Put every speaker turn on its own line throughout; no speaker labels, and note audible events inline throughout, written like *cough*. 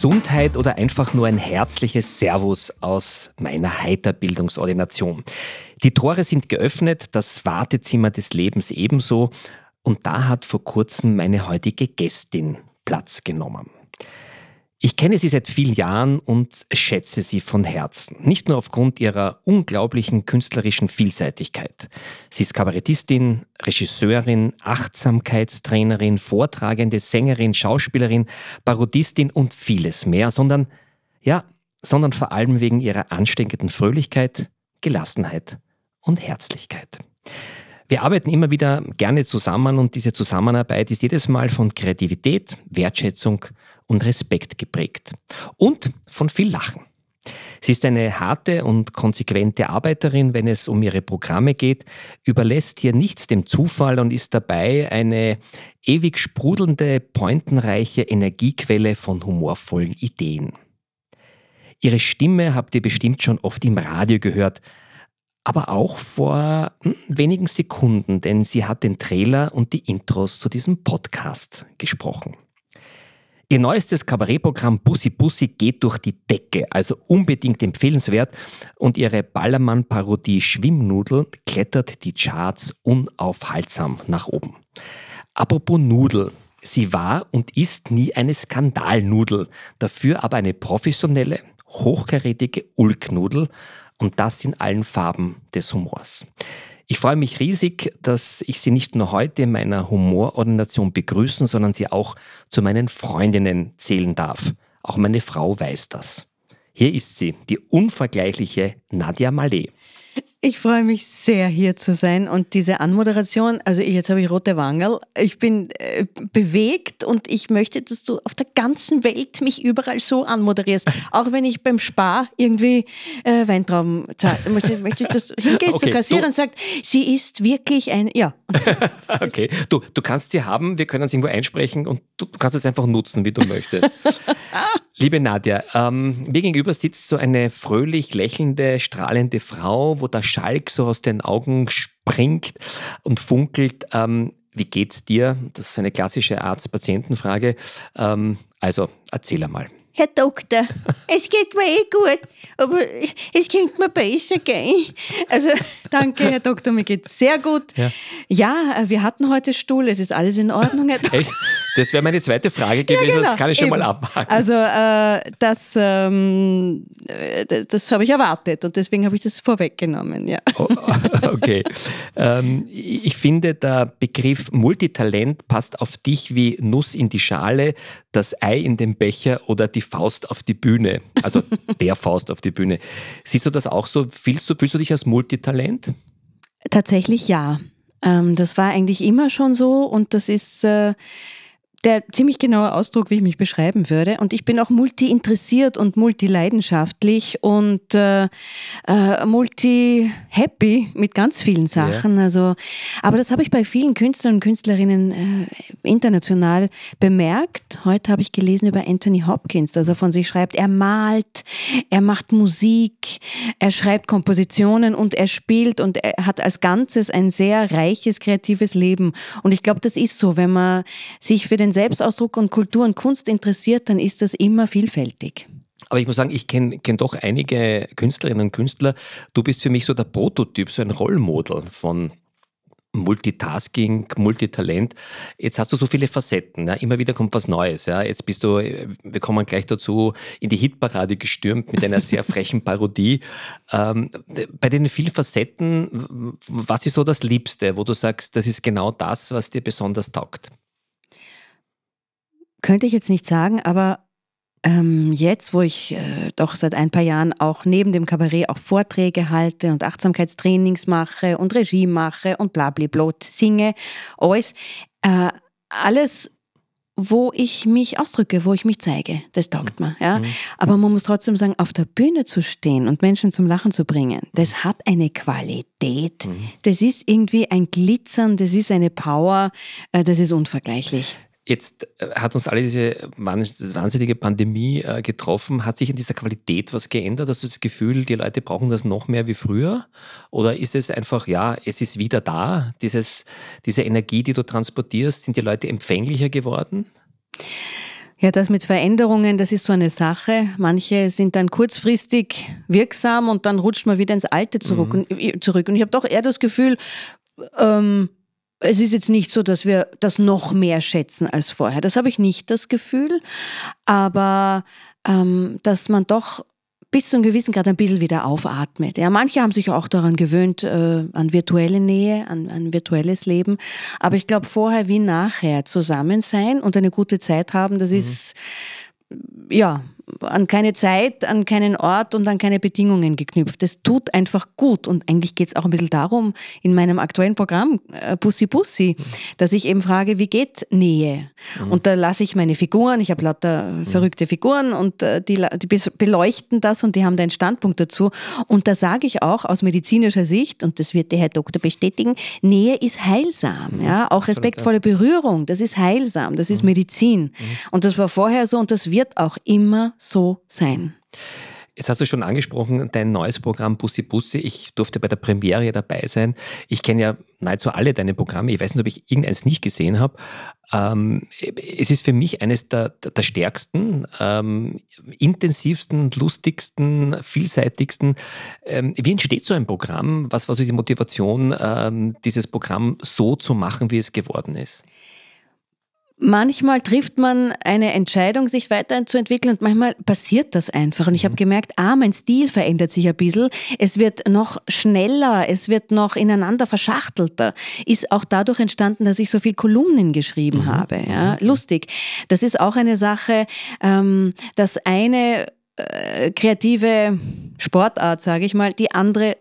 Gesundheit oder einfach nur ein herzliches Servus aus meiner Heiterbildungsordination. Die Tore sind geöffnet, das Wartezimmer des Lebens ebenso und da hat vor kurzem meine heutige Gästin Platz genommen. Ich kenne sie seit vielen Jahren und schätze sie von Herzen. Nicht nur aufgrund ihrer unglaublichen künstlerischen Vielseitigkeit. Sie ist Kabarettistin, Regisseurin, Achtsamkeitstrainerin, Vortragende, Sängerin, Schauspielerin, Parodistin und vieles mehr, sondern, ja, sondern vor allem wegen ihrer ansteckenden Fröhlichkeit, Gelassenheit und Herzlichkeit. Wir arbeiten immer wieder gerne zusammen und diese Zusammenarbeit ist jedes Mal von Kreativität, Wertschätzung und Respekt geprägt. Und von viel Lachen. Sie ist eine harte und konsequente Arbeiterin, wenn es um ihre Programme geht, überlässt hier nichts dem Zufall und ist dabei eine ewig sprudelnde, pointenreiche Energiequelle von humorvollen Ideen. Ihre Stimme habt ihr bestimmt schon oft im Radio gehört, aber auch vor hm, wenigen Sekunden, denn sie hat den Trailer und die Intros zu diesem Podcast gesprochen. Ihr neuestes Kabarettprogramm Bussi Bussi geht durch die Decke, also unbedingt empfehlenswert. Und ihre Ballermann-Parodie Schwimmnudel klettert die Charts unaufhaltsam nach oben. Apropos Nudel. Sie war und ist nie eine Skandalnudel, dafür aber eine professionelle, hochkarätige Ulknudel und das in allen Farben des Humors. Ich freue mich riesig, dass ich Sie nicht nur heute in meiner Humorordination begrüßen, sondern Sie auch zu meinen Freundinnen zählen darf. Auch meine Frau weiß das. Hier ist sie, die unvergleichliche Nadia Malé.
Ich freue mich sehr, hier zu sein und diese Anmoderation, also jetzt habe ich rote Wangerl, ich bin äh, bewegt und ich möchte, dass du auf der ganzen Welt mich überall so anmoderierst. *laughs* Auch wenn ich beim Spar irgendwie äh, Weintrauben zahle, möchte, möchte ich, dass du hingehst *laughs* okay, zur Kassierer und sagst, sie ist wirklich ein, ja. *laughs*
okay, du, du kannst sie haben, wir können es irgendwo einsprechen und du, du kannst es einfach nutzen, wie du möchtest. *laughs* Liebe Nadja, ähm, mir gegenüber sitzt so eine fröhlich lächelnde, strahlende Frau, wo der Schalk so aus den Augen springt und funkelt. Ähm, wie geht's dir? Das ist eine klassische Arzt-Patienten-Frage. Ähm, also erzähl einmal.
Herr Doktor, es geht mir eh gut, aber es könnte mir besser gehen.
Also danke, Herr Doktor, mir geht's sehr gut. Ja, ja äh, wir hatten heute Stuhl, es ist alles in Ordnung, Herr *laughs* Doktor. Echt?
Das wäre meine zweite Frage gewesen, ja, genau, das kann ich schon eben. mal abhaken.
Also äh, das, ähm, das, das habe ich erwartet und deswegen habe ich das vorweggenommen. Ja. Oh, *laughs*
okay. ähm, ich finde, der Begriff Multitalent passt auf dich wie Nuss in die Schale, das Ei in den Becher oder die Faust auf die Bühne. Also *laughs* der Faust auf die Bühne. Siehst du das auch so? Fühlst du, fühlst du dich als Multitalent?
Tatsächlich ja. Ähm, das war eigentlich immer schon so und das ist... Äh, der ziemlich genaue Ausdruck, wie ich mich beschreiben würde. Und ich bin auch multi-interessiert und multi-leidenschaftlich und äh, äh, multi-happy mit ganz vielen Sachen. Ja. Also, aber das habe ich bei vielen Künstlern und Künstlerinnen äh, international bemerkt. Heute habe ich gelesen über Anthony Hopkins, dass er von sich schreibt, er malt, er macht Musik, er schreibt Kompositionen und er spielt und er hat als Ganzes ein sehr reiches, kreatives Leben. Und ich glaube, das ist so, wenn man sich für den den Selbstausdruck und Kultur und Kunst interessiert, dann ist das immer vielfältig.
Aber ich muss sagen, ich kenne kenn doch einige Künstlerinnen und Künstler. Du bist für mich so der Prototyp, so ein Rollmodel von Multitasking, Multitalent. Jetzt hast du so viele Facetten. Ja? Immer wieder kommt was Neues. Ja? Jetzt bist du, wir kommen gleich dazu, in die Hitparade gestürmt mit einer sehr *laughs* frechen Parodie. Ähm, bei den vielen Facetten, was ist so das Liebste, wo du sagst, das ist genau das, was dir besonders taugt?
Könnte ich jetzt nicht sagen, aber ähm, jetzt, wo ich äh, doch seit ein paar Jahren auch neben dem Kabarett auch Vorträge halte und Achtsamkeitstrainings mache und Regie mache und blablablot singe, alles, äh, alles wo ich mich ausdrücke, wo ich mich zeige. Das taugt mir. Ja? Aber man muss trotzdem sagen, auf der Bühne zu stehen und Menschen zum Lachen zu bringen, das hat eine Qualität. Das ist irgendwie ein Glitzern, das ist eine Power, äh, das ist unvergleichlich.
Jetzt äh, hat uns alle diese wahnsinnige Pandemie äh, getroffen. Hat sich in dieser Qualität was geändert? Hast du das Gefühl, die Leute brauchen das noch mehr wie früher? Oder ist es einfach, ja, es ist wieder da, dieses, diese Energie, die du transportierst, sind die Leute empfänglicher geworden?
Ja, das mit Veränderungen, das ist so eine Sache. Manche sind dann kurzfristig wirksam und dann rutscht man wieder ins Alte zurück. Mhm. Und, zurück. und ich habe doch eher das Gefühl, ähm, es ist jetzt nicht so, dass wir das noch mehr schätzen als vorher. Das habe ich nicht das Gefühl. Aber ähm, dass man doch bis zu einem gewissen Grad ein bisschen wieder aufatmet. Ja, manche haben sich auch daran gewöhnt, äh, an virtuelle Nähe, an, an virtuelles Leben. Aber ich glaube, vorher wie nachher zusammen sein und eine gute Zeit haben, das mhm. ist ja an keine Zeit, an keinen Ort und an keine Bedingungen geknüpft. Das tut einfach gut. Und eigentlich geht es auch ein bisschen darum, in meinem aktuellen Programm äh, Bussi, mhm. dass ich eben frage, wie geht Nähe? Mhm. Und da lasse ich meine Figuren, ich habe lauter mhm. verrückte Figuren und äh, die, die beleuchten das und die haben da einen Standpunkt dazu. Und da sage ich auch aus medizinischer Sicht, und das wird der Herr Doktor bestätigen, Nähe ist heilsam. Mhm. Ja? Auch respektvolle Berührung, das ist heilsam, das ist mhm. Medizin. Mhm. Und das war vorher so und das wird auch immer so sein.
Jetzt hast du schon angesprochen, dein neues Programm Bussi Bussi. Ich durfte bei der Premiere dabei sein. Ich kenne ja nahezu alle deine Programme. Ich weiß nicht, ob ich irgendeins nicht gesehen habe. Ähm, es ist für mich eines der, der stärksten, ähm, intensivsten, lustigsten, vielseitigsten. Ähm, wie entsteht so ein Programm? Was war so die Motivation, ähm, dieses Programm so zu machen, wie es geworden ist?
Manchmal trifft man eine Entscheidung, sich weiterzuentwickeln und manchmal passiert das einfach. Und ich habe mhm. gemerkt, ah, mein Stil verändert sich ein bisschen. Es wird noch schneller, es wird noch ineinander verschachtelter. Ist auch dadurch entstanden, dass ich so viel Kolumnen geschrieben mhm. habe. Ja? Mhm. Lustig. Das ist auch eine Sache, ähm, dass eine äh, kreative Sportart, sage ich mal, die andere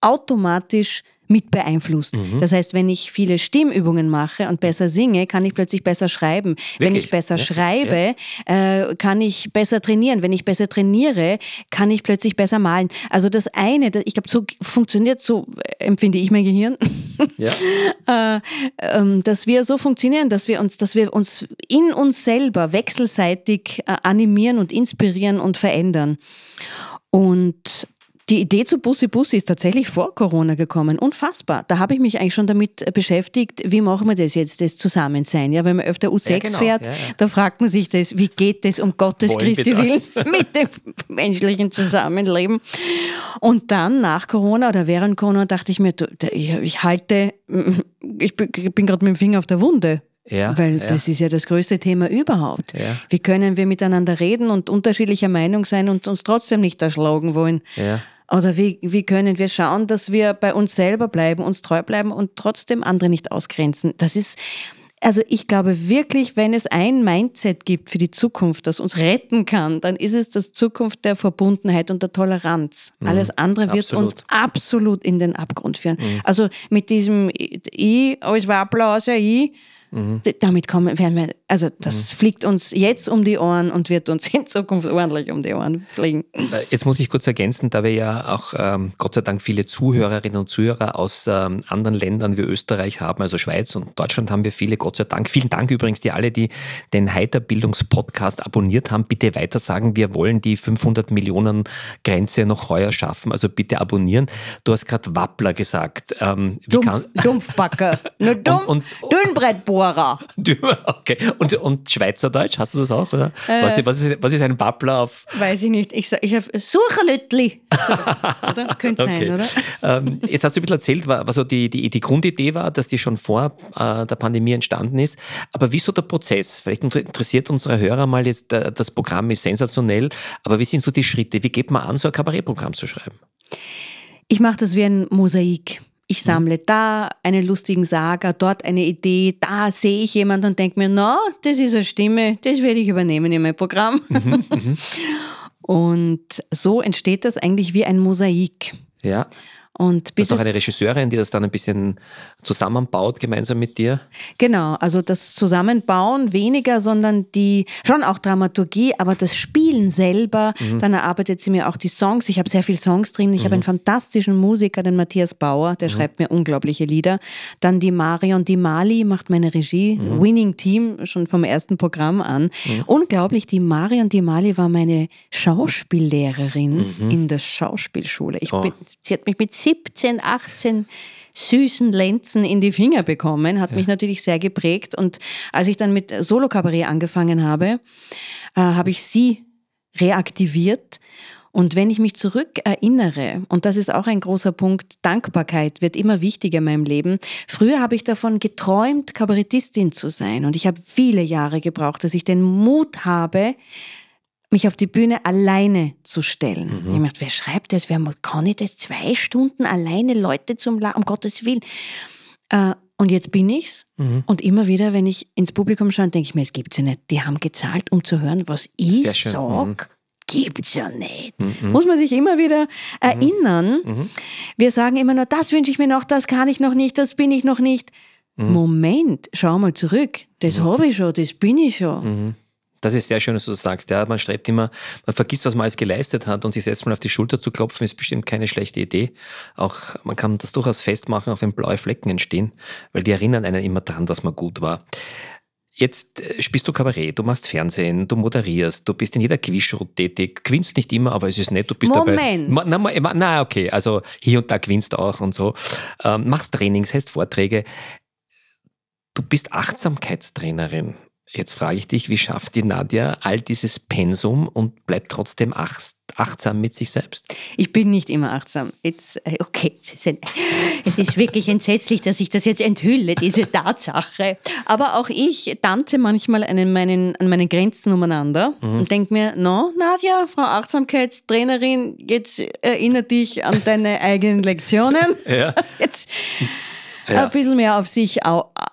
automatisch mit beeinflusst. Mhm. Das heißt, wenn ich viele Stimmübungen mache und besser singe, kann ich plötzlich besser schreiben. Wirklich? Wenn ich besser ja? schreibe, ja. Äh, kann ich besser trainieren. Wenn ich besser trainiere, kann ich plötzlich besser malen. Also das eine, ich glaube, so funktioniert, so empfinde ich mein Gehirn, ja. *laughs* äh, äh, dass wir so funktionieren, dass wir uns, dass wir uns in uns selber wechselseitig äh, animieren und inspirieren und verändern. Und die Idee zu Bussi Bussi ist tatsächlich vor Corona gekommen. Unfassbar. Da habe ich mich eigentlich schon damit beschäftigt, wie machen wir das jetzt, das Zusammensein. Ja, wenn man öfter U6 ja, genau. fährt, ja, ja. da fragt man sich das, wie geht das um Gottes Wollen Christi Willen *laughs* mit dem menschlichen Zusammenleben. Und dann nach Corona oder während Corona dachte ich mir, ich halte, ich bin gerade mit dem Finger auf der Wunde. Ja, Weil ja. das ist ja das größte Thema überhaupt. Ja. Wie können wir miteinander reden und unterschiedlicher Meinung sein und uns trotzdem nicht erschlagen wollen? Ja. Oder wie, wie können wir schauen, dass wir bei uns selber bleiben, uns treu bleiben und trotzdem andere nicht ausgrenzen? Das ist, also ich glaube wirklich, wenn es ein Mindset gibt für die Zukunft, das uns retten kann, dann ist es das Zukunft der Verbundenheit und der Toleranz. Mhm. Alles andere wird absolut. uns absolut in den Abgrund führen. Mhm. Also mit diesem I, alles war Applaus, ja, I, Mhm. Damit kommen, werden wir, also das mhm. fliegt uns jetzt um die Ohren und wird uns *laughs* in Zukunft ordentlich um die Ohren fliegen.
Jetzt muss ich kurz ergänzen, da wir ja auch ähm, Gott sei Dank viele Zuhörerinnen und Zuhörer aus ähm, anderen Ländern wie Österreich haben, also Schweiz und Deutschland haben wir viele, Gott sei Dank. Vielen Dank übrigens die alle, die den Heiterbildungspodcast abonniert haben. Bitte weiter sagen, wir wollen die 500 Millionen Grenze noch heuer schaffen, also bitte abonnieren. Du hast gerade Wappler gesagt.
Ähm, Dumpf, *laughs* Dumpfbacker, nur Dumpf, und, und, Dünnbrettbohr. Bohrer.
okay. Und, und Schweizerdeutsch, hast du das auch? Oder? Äh, was, was, ist, was ist ein Wappler auf?
Weiß ich nicht. Ich, ich habe Sucherlüttli. So? *laughs* Könnte okay. sein, oder?
Ähm, jetzt hast du ein bisschen erzählt, was so die, die, die Grundidee war, dass die schon vor äh, der Pandemie entstanden ist. Aber wieso der Prozess? Vielleicht interessiert unsere Hörer mal jetzt, äh, das Programm ist sensationell, aber wie sind so die Schritte? Wie geht man an, so ein Kabarettprogramm zu schreiben?
Ich mache das wie ein Mosaik. Ich sammle da einen lustigen Sager, dort eine Idee, da sehe ich jemanden und denke mir, na, das ist eine Stimme, das werde ich übernehmen in mein Programm. Mhm, mhm. *laughs* und so entsteht das eigentlich wie ein Mosaik.
Ja. Und bis das ist auch eine Regisseurin, die das dann ein bisschen zusammenbaut gemeinsam mit dir?
Genau, also das Zusammenbauen weniger, sondern die, schon auch Dramaturgie, aber das Spielen selber. Mhm. Dann erarbeitet sie mir auch die Songs. Ich habe sehr viele Songs drin. Ich mhm. habe einen fantastischen Musiker, den Matthias Bauer, der mhm. schreibt mir unglaubliche Lieder. Dann die Marion Di Mali macht meine Regie. Mhm. Winning Team, schon vom ersten Programm an. Mhm. Unglaublich, die Marion Di Mali war meine Schauspiellehrerin mhm. in der Schauspielschule. Ich oh. bin, sie hat mich mit 17, 18 süßen Lenzen in die Finger bekommen, hat ja. mich natürlich sehr geprägt. Und als ich dann mit Solo-Kabarett angefangen habe, äh, habe ich sie reaktiviert. Und wenn ich mich zurück erinnere, und das ist auch ein großer Punkt, Dankbarkeit wird immer wichtiger in meinem Leben. Früher habe ich davon geträumt, Kabarettistin zu sein. Und ich habe viele Jahre gebraucht, dass ich den Mut habe, mich auf die Bühne alleine zu stellen. Mhm. Ich dachte, wer schreibt das? Wer kann ich das zwei Stunden alleine Leute zum La um Gottes Willen? Äh, und jetzt bin ich's. Mhm. Und immer wieder, wenn ich ins Publikum schaue, denke ich mir, es gibt's ja nicht. Die haben gezahlt, um zu hören, was ich sage. Mhm. Gibt's ja nicht. Mhm. Muss man sich immer wieder erinnern. Mhm. mhm. Wir sagen immer nur, das wünsche ich mir noch, das kann ich noch nicht, das bin ich noch nicht. Mhm. Moment, schau mal zurück. Das mhm. habe ich schon, das bin ich schon.
Das ist sehr schön, dass du das sagst. Ja, man strebt immer, man vergisst, was man alles geleistet hat und sich selbst mal auf die Schulter zu klopfen, ist bestimmt keine schlechte Idee. Auch man kann das durchaus festmachen, auch wenn blaue Flecken entstehen, weil die erinnern einen immer daran, dass man gut war. Jetzt äh, spielst du Kabarett, du machst Fernsehen, du moderierst, du bist in jeder Quizshow tätig, gewinnst nicht immer, aber es ist nett, du bist
Moment.
dabei. Na, na, okay, also hier und da gewinnst auch und so. Ähm, machst Trainings, hast Vorträge. Du bist Achtsamkeitstrainerin. Jetzt frage ich dich, wie schafft die Nadja all dieses Pensum und bleibt trotzdem achtsam mit sich selbst?
Ich bin nicht immer achtsam. Jetzt, äh, okay, *laughs* es ist wirklich entsetzlich, dass ich das jetzt enthülle, diese Tatsache. Aber auch ich tanze manchmal an meinen, an meinen Grenzen umeinander mhm. und denke mir, no, Nadja, Frau Achtsamkeitstrainerin, jetzt erinnere dich an deine eigenen Lektionen. Ja. *laughs* Jetzt ja. ein bisschen mehr auf sich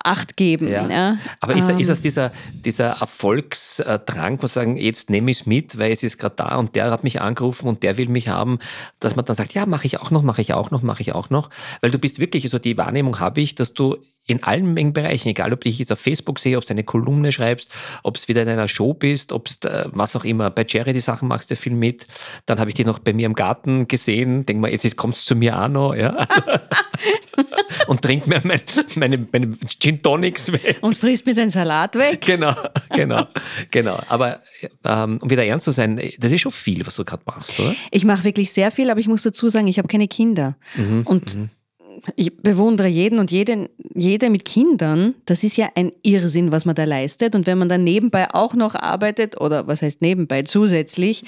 Acht geben. Ja. ja.
Aber ist, ähm. ist das dieser, dieser Erfolgsdrang, wo sagen, jetzt nehme ich es mit, weil es ist gerade da und der hat mich angerufen und der will mich haben, dass man dann sagt, ja, mache ich auch noch, mache ich auch noch, mache ich auch noch. Weil du bist wirklich, so also die Wahrnehmung habe ich, dass du in allen Mengen Bereichen, egal ob dich jetzt auf Facebook sehe, ob du eine Kolumne schreibst, ob es wieder in einer Show bist, ob es was auch immer, bei Jerry die Sachen machst du viel mit. Dann habe ich dich noch bei mir im Garten gesehen, denk mal, jetzt kommst du zu mir auch noch, ja. *laughs* und trink mir mein, meine, meine Gin Tonics weg.
Und frisst mir den Salat weg.
Genau, genau, genau. Aber ähm, um wieder ernst zu sein, das ist schon viel, was du gerade machst, oder?
Ich mache wirklich sehr viel, aber ich muss dazu sagen, ich habe keine Kinder. Mhm, und mhm ich bewundere jeden und jeden, jede mit Kindern. Das ist ja ein Irrsinn, was man da leistet. Und wenn man dann nebenbei auch noch arbeitet, oder was heißt nebenbei, zusätzlich,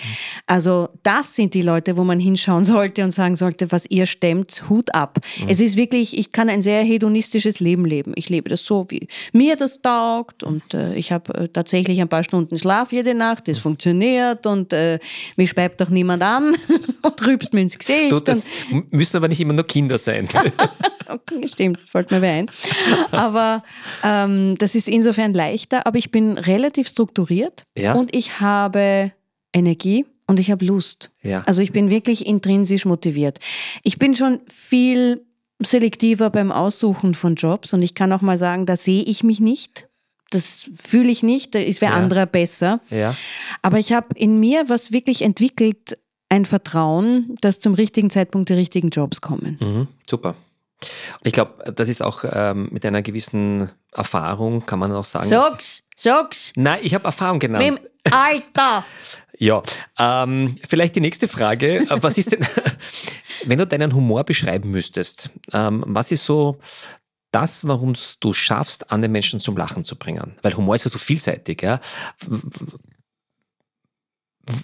also das sind die Leute, wo man hinschauen sollte und sagen sollte, was ihr stemmt, Hut ab. Mhm. Es ist wirklich, ich kann ein sehr hedonistisches Leben leben. Ich lebe das so, wie mir das taugt. Und äh, ich habe äh, tatsächlich ein paar Stunden Schlaf jede Nacht. Das funktioniert und äh, mich speibt doch niemand an *laughs* und rübst mir ins Gesicht.
Du, das müssen aber nicht immer nur Kinder sein. *laughs*
okay, stimmt, fällt mir ein. Aber ähm, das ist insofern leichter, aber ich bin relativ strukturiert ja. und ich habe Energie und ich habe Lust. Ja. Also ich bin wirklich intrinsisch motiviert. Ich bin schon viel selektiver beim Aussuchen von Jobs und ich kann auch mal sagen, da sehe ich mich nicht. Das fühle ich nicht, da ist wer ja. anderer besser. Ja. Aber ich habe in mir was wirklich entwickelt, ein Vertrauen, dass zum richtigen Zeitpunkt die richtigen Jobs kommen.
Mhm, super. Und ich glaube, das ist auch ähm, mit einer gewissen Erfahrung, kann man auch sagen.
Sag's, sag's.
Nein, ich habe Erfahrung genannt.
Mit dem Alter. *laughs*
ja, ähm, vielleicht die nächste Frage. Äh, was ist denn, *laughs* wenn du deinen Humor beschreiben müsstest, ähm, was ist so das, warum du schaffst, andere Menschen zum Lachen zu bringen? Weil Humor ist ja so vielseitig. Ja?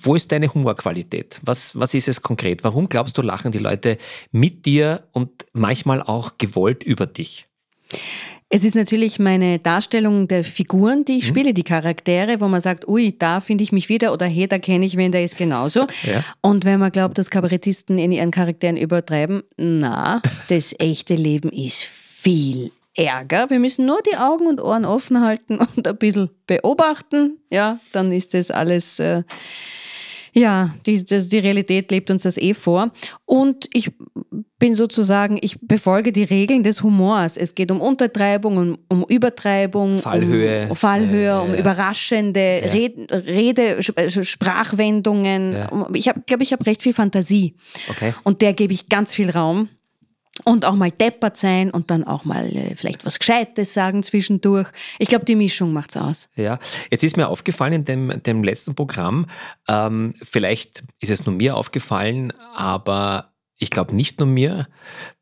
Wo ist deine Humorqualität? Was, was ist es konkret? Warum glaubst du, lachen die Leute mit dir und manchmal auch gewollt über dich?
Es ist natürlich meine Darstellung der Figuren, die ich mhm. spiele, die Charaktere, wo man sagt, ui, da finde ich mich wieder oder hey, da kenne ich wen, der ist genauso. *laughs* Ja. Und wenn man glaubt, dass Kabarettisten in ihren Charakteren übertreiben, na, das echte Leben ist viel Ärger. Wir müssen nur die Augen und Ohren offen halten *laughs* und ein bisschen beobachten. Ja, dann ist das alles äh, Ja, die, die Realität lebt uns das eh vor. Und ich bin sozusagen, ich befolge die Regeln des Humors. Es geht um Untertreibung, um, um Übertreibung,
Fallhöhe,
um Fallhöhe, ja, um überraschende ja. Rede, Rede, äh, Sprachwendungen. Ich glaube, ich habe recht viel Fantasie.
Okay.
Und der gebe ich ganz viel Raum und auch mal deppert sein und dann auch mal äh, vielleicht was Gescheites sagen zwischendurch. Ich glaube, die Mischung macht's aus.
Ja, jetzt ist mir aufgefallen in dem, dem letzten Programm, ähm, vielleicht ist es nur mir aufgefallen, aber ich glaube nicht nur mir,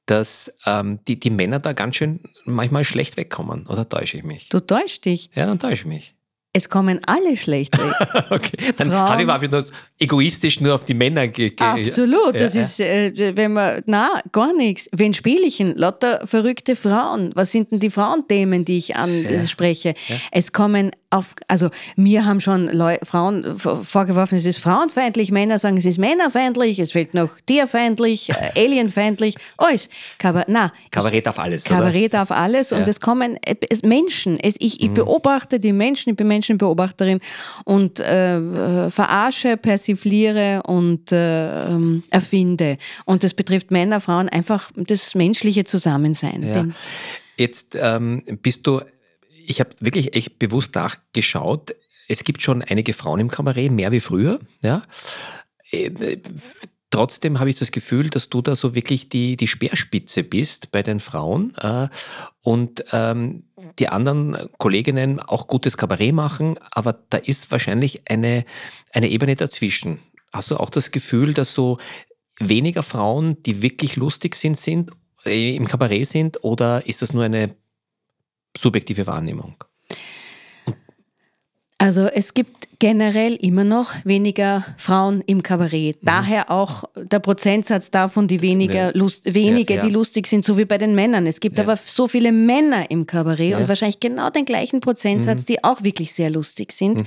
dass ähm, die, die Männer da ganz schön manchmal schlecht wegkommen. Oder täusche ich mich?
Du täuschst dich.
Ja, dann täusche ich mich.
Es kommen alle schlecht weg. *laughs*
okay, dann habe ich einfach das egoistisch nur auf die Männer gegeben.
Absolut, ja, das ja. ist, äh, wenn man, na, gar nichts. Wen spiele ich denn? Lauter verrückte Frauen. Was sind denn die Frauenthemen, die ich anspreche? Ja. Es kommen auf, also mir haben schon Leu Frauen vorgeworfen, es ist frauenfeindlich, Männer sagen, es ist männerfeindlich, es fehlt noch tierfeindlich, äh, *laughs* alienfeindlich, alles. Kabar na,
Kabarett auf alles.
Kabarett auf alles und es kommen es, Menschen. Es, ich, ich mhm. beobachte die Menschen, ich bin Menschenbeobachterin und äh, verarsche, persifliere und äh, ähm, erfinde. Und das betrifft Männer, Frauen, einfach das menschliche Zusammensein.
Ja. Jetzt ähm, bist du ich habe wirklich echt bewusst nachgeschaut. Es gibt schon einige Frauen im Kabarett, mehr wie früher. Ja. Äh, trotzdem habe ich das Gefühl, dass du da so wirklich die, die Speerspitze bist bei den Frauen äh, und ähm, die anderen Kolleginnen auch gutes Kabarett machen, aber da ist wahrscheinlich eine, eine Ebene dazwischen. Hast du auch das Gefühl, dass so weniger Frauen, die wirklich lustig sind, sind äh, im Kabarett sind oder ist das nur eine subjektive Wahrnehmung?
Also es gibt generell immer noch weniger Frauen im Kabarett. Mhm. Daher auch der Prozentsatz davon, die weniger nee. Lust, wenige, ja, ja. die lustig sind, so wie bei den Männern. Es gibt ja. aber so viele Männer im Kabarett und wahrscheinlich genau den gleichen Prozentsatz, mhm. die auch wirklich sehr lustig sind. Mhm.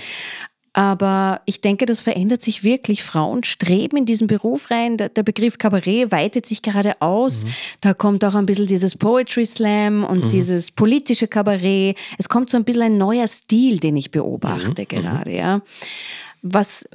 Aber ich denke, das verändert sich wirklich. Frauen streben in diesen Beruf rein. Der, der Begriff Kabarett weitet sich gerade aus. Mhm. Da kommt auch ein bisschen dieses Poetry Slam und mhm. dieses politische Kabarett. Es kommt so ein bisschen ein neuer Stil, den ich beobachte mhm. gerade. Ja. Was,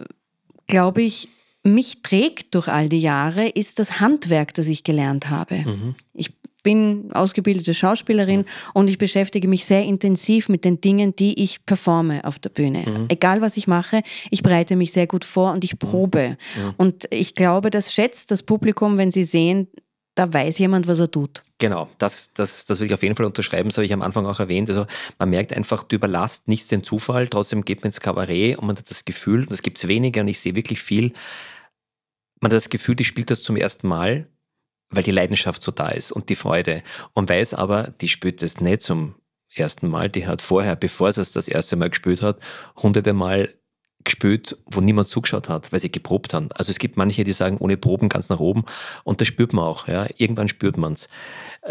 glaube ich, mich trägt durch all die Jahre, ist das Handwerk, das ich gelernt habe. Mhm. Ich bin ausgebildete Schauspielerin mhm. und ich beschäftige mich sehr intensiv mit den Dingen, die ich performe auf der Bühne. Mhm. Egal was ich mache, ich bereite mich sehr gut vor und ich probe. Mhm. Und ich glaube, das schätzt das Publikum, wenn sie sehen, da weiß jemand, was er tut.
Genau, das, das, das will ich auf jeden Fall unterschreiben, das habe ich am Anfang auch erwähnt. Also man merkt einfach, du überlasst nichts den Zufall, trotzdem geht man ins Kabarett und man hat das Gefühl, das gibt es weniger und ich sehe wirklich viel, man hat das Gefühl, die spielt das zum ersten Mal weil die Leidenschaft so da ist und die Freude. Und weiß aber, die spürt das nicht zum ersten Mal, die hat vorher, bevor sie es das erste Mal gespielt hat, hunderte Mal gespielt, wo niemand zugeschaut hat, weil sie geprobt haben. Also es gibt manche, die sagen, ohne Proben ganz nach oben und das spürt man auch. Ja. Irgendwann spürt man es.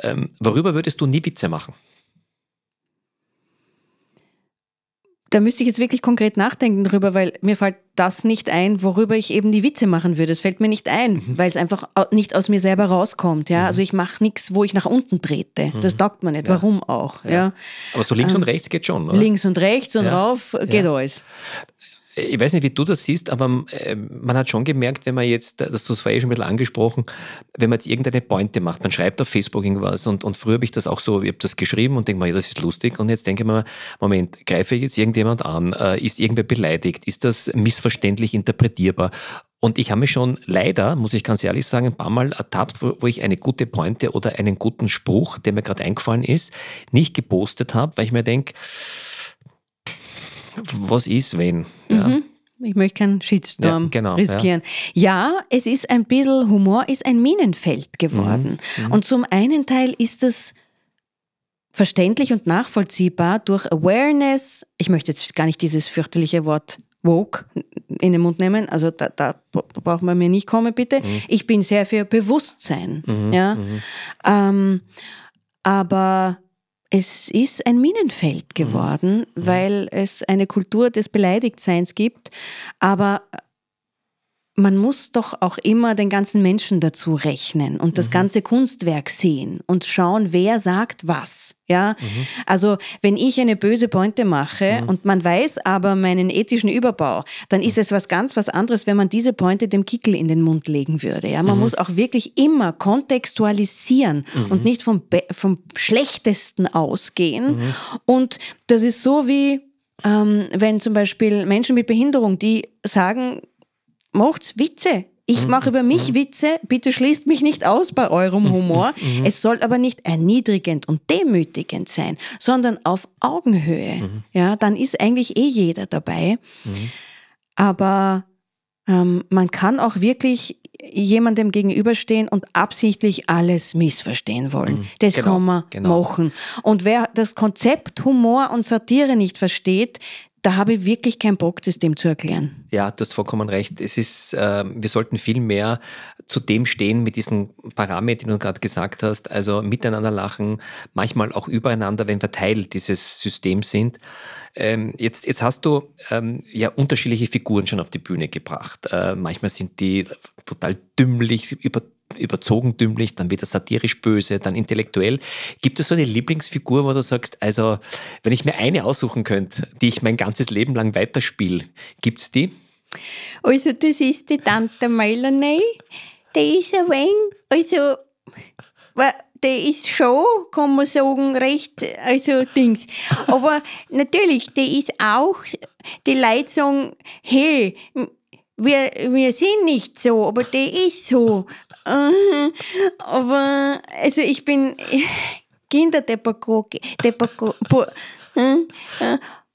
Ähm, worüber würdest du nie Witze machen?
Da müsste ich jetzt wirklich konkret nachdenken drüber, weil mir fällt das nicht ein, worüber ich eben die Witze machen würde. Es fällt mir nicht ein, mhm. weil es einfach nicht aus mir selber rauskommt. Ja? Mhm. Also ich mache nichts, wo ich nach unten trete. Mhm. Das taugt man nicht. Ja. Warum auch? Ja. ja.
Aber so links ähm, und rechts geht schon, oder?
Links und rechts und ja. rauf geht alles
ich weiß nicht, wie du das siehst, aber äh, man hat schon gemerkt, wenn man jetzt, das du es vorher schon ein bisschen angesprochen, wenn man jetzt irgendeine Pointe macht, man schreibt auf Facebook irgendwas und, und früher habe ich das auch so, ich habe das geschrieben und denke mir, ja, das ist lustig und jetzt denke ich mir, Moment, greife ich jetzt irgendjemand an, äh, ist irgendwer beleidigt, ist das missverständlich interpretierbar? Und ich habe mich schon leider, muss ich ganz ehrlich sagen, ein paar Mal ertappt, wo, wo ich eine gute Pointe oder einen guten Spruch, der mir gerade eingefallen ist, nicht gepostet habe, weil ich mir denke, was ist, wenn? Ja. Mhm.
Ich möchte keinen Shitstorm
ja, genau,
riskieren. Ja. ja. es ist ein bisschen, Humor ist ein Minenfeld geworden. Mhm, mhm. und zum einen Teil ist es verständlich und nachvollziehbar durch Awareness. Ich möchte jetzt gar nicht dieses fürchterliche Wort woke in den Mund nehmen. Also da, da braucht man mir nicht kommen, bitte. Mhm. Ich bin sehr für Bewusstsein. Mhm, ja. Mhm. Ähm, aber es ist ein Minenfeld mhm. geworden, mhm. weil es eine Kultur des Beleidigtseins gibt. Aber man muss doch auch immer den ganzen Menschen dazu rechnen und das mhm. ganze Kunstwerk sehen und schauen, wer sagt was. Ja, mhm. also wenn ich eine böse Pointe mache mhm. und man weiß aber meinen ethischen Überbau, dann ist es was ganz was anderes, wenn man diese Pointe dem Kickel in den Mund legen würde. Ja, man mhm. muss auch wirklich immer kontextualisieren mhm. und nicht vom, vom Schlechtesten ausgehen. Mhm. Und das ist so wie ähm, wenn zum Beispiel Menschen mit Behinderung, die sagen, macht's Witze. Ich mhm. mache über mich mhm. Witze, bitte schließt mich nicht aus bei eurem *laughs* Humor. Mhm. Es soll aber nicht erniedrigend und demütigend sein, sondern auf Augenhöhe. Ja, dann ist eigentlich eh jeder dabei. Aber ähm, man kann auch wirklich jemandem gegenüberstehen und absichtlich alles missverstehen wollen. Das genau, kann man genau. machen. Und wer das Konzept Humor und Satire nicht versteht, da habe ich wirklich keinen Bock, das dem zu erklären.
Ja, du hast vollkommen recht. Es ist, äh, wir sollten viel mehr zu dem stehen mit diesen Parametern, die du gerade gesagt hast. Also miteinander lachen, manchmal auch übereinander, wenn wir Teil dieses Systems sind. Ähm, jetzt, jetzt hast du ähm, ja unterschiedliche Figuren schon auf die Bühne gebracht. Äh, manchmal sind die total dümmlich, über, überzogen dümmlich, dann wieder satirisch böse, dann intellektuell. Gibt es so eine Lieblingsfigur, wo du sagst, also wenn ich mir eine aussuchen könnte, die ich mein ganzes Leben lang weiterspiele, gibt es die?
Also das ist die Tante Melanie. Die ist ein wenig, also der ist schon, kann man sagen, recht, also Dings. Aber natürlich, der ist auch, die Leute sagen, hey, wir, wir sind nicht so, aber der ist so. Aber, also ich bin *laughs* Kinderdepagoge.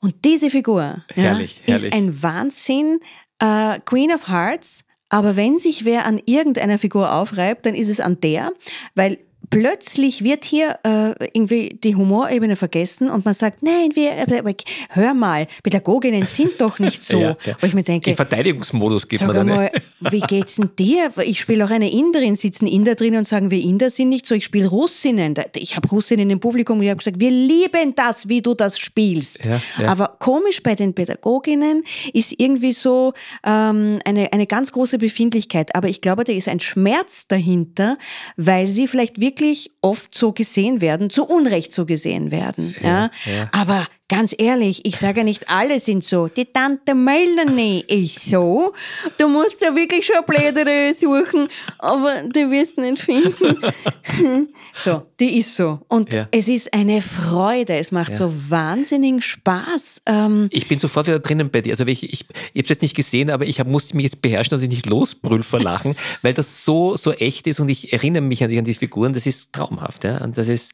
Und diese Figur
herrlich,
ja,
herrlich.
ist ein Wahnsinn. Uh, Queen of Hearts, aber wenn sich wer an irgendeiner Figur aufreibt, dann ist es an der, weil plötzlich wird hier äh, irgendwie die Humorebene vergessen und man sagt, nein, wir, äh, hör mal, Pädagoginnen sind doch nicht *laughs* so. ja, ja.
Wo ich mir denke, In Verteidigungsmodus geht man dann.
Mal, *laughs* wie geht's denn dir? Ich spiele auch eine Inderin, sitzen Inder drin und sagen, wir Inder sind nicht so. Ich spiele Russinnen. Ich habe Russinnen im Publikum und ich habe gesagt, wir lieben das, wie du das spielst. Ja, Aber komisch bei den Pädagoginnen ist irgendwie so ähm, eine, eine ganz große Befindlichkeit. Aber ich glaube, da ist ein Schmerz dahinter, weil sie vielleicht wirklich wirklich oft so gesehen werden, zu Unrecht so gesehen werden. Ja, ja. Aber Ganz ehrlich, ich sage nicht, alle sind so. Die Tante Melanie ist so. Du musst ja wirklich schon Blätter suchen, aber du wirst nicht finden. *laughs* so, die ist so. Und ja. es ist eine Freude. Es macht ja. so wahnsinnigen Spaß.
Ähm ich bin sofort wieder drinnen bei dir. Also ich, ich, ich habe es nicht gesehen, aber ich hab, musste mich jetzt beherrschen, dass ich nicht losbrüll vor Lachen, *laughs* weil das so, so echt ist und ich erinnere mich an die, an die Figuren. Das ist traumhaft. Ja? Und das ist,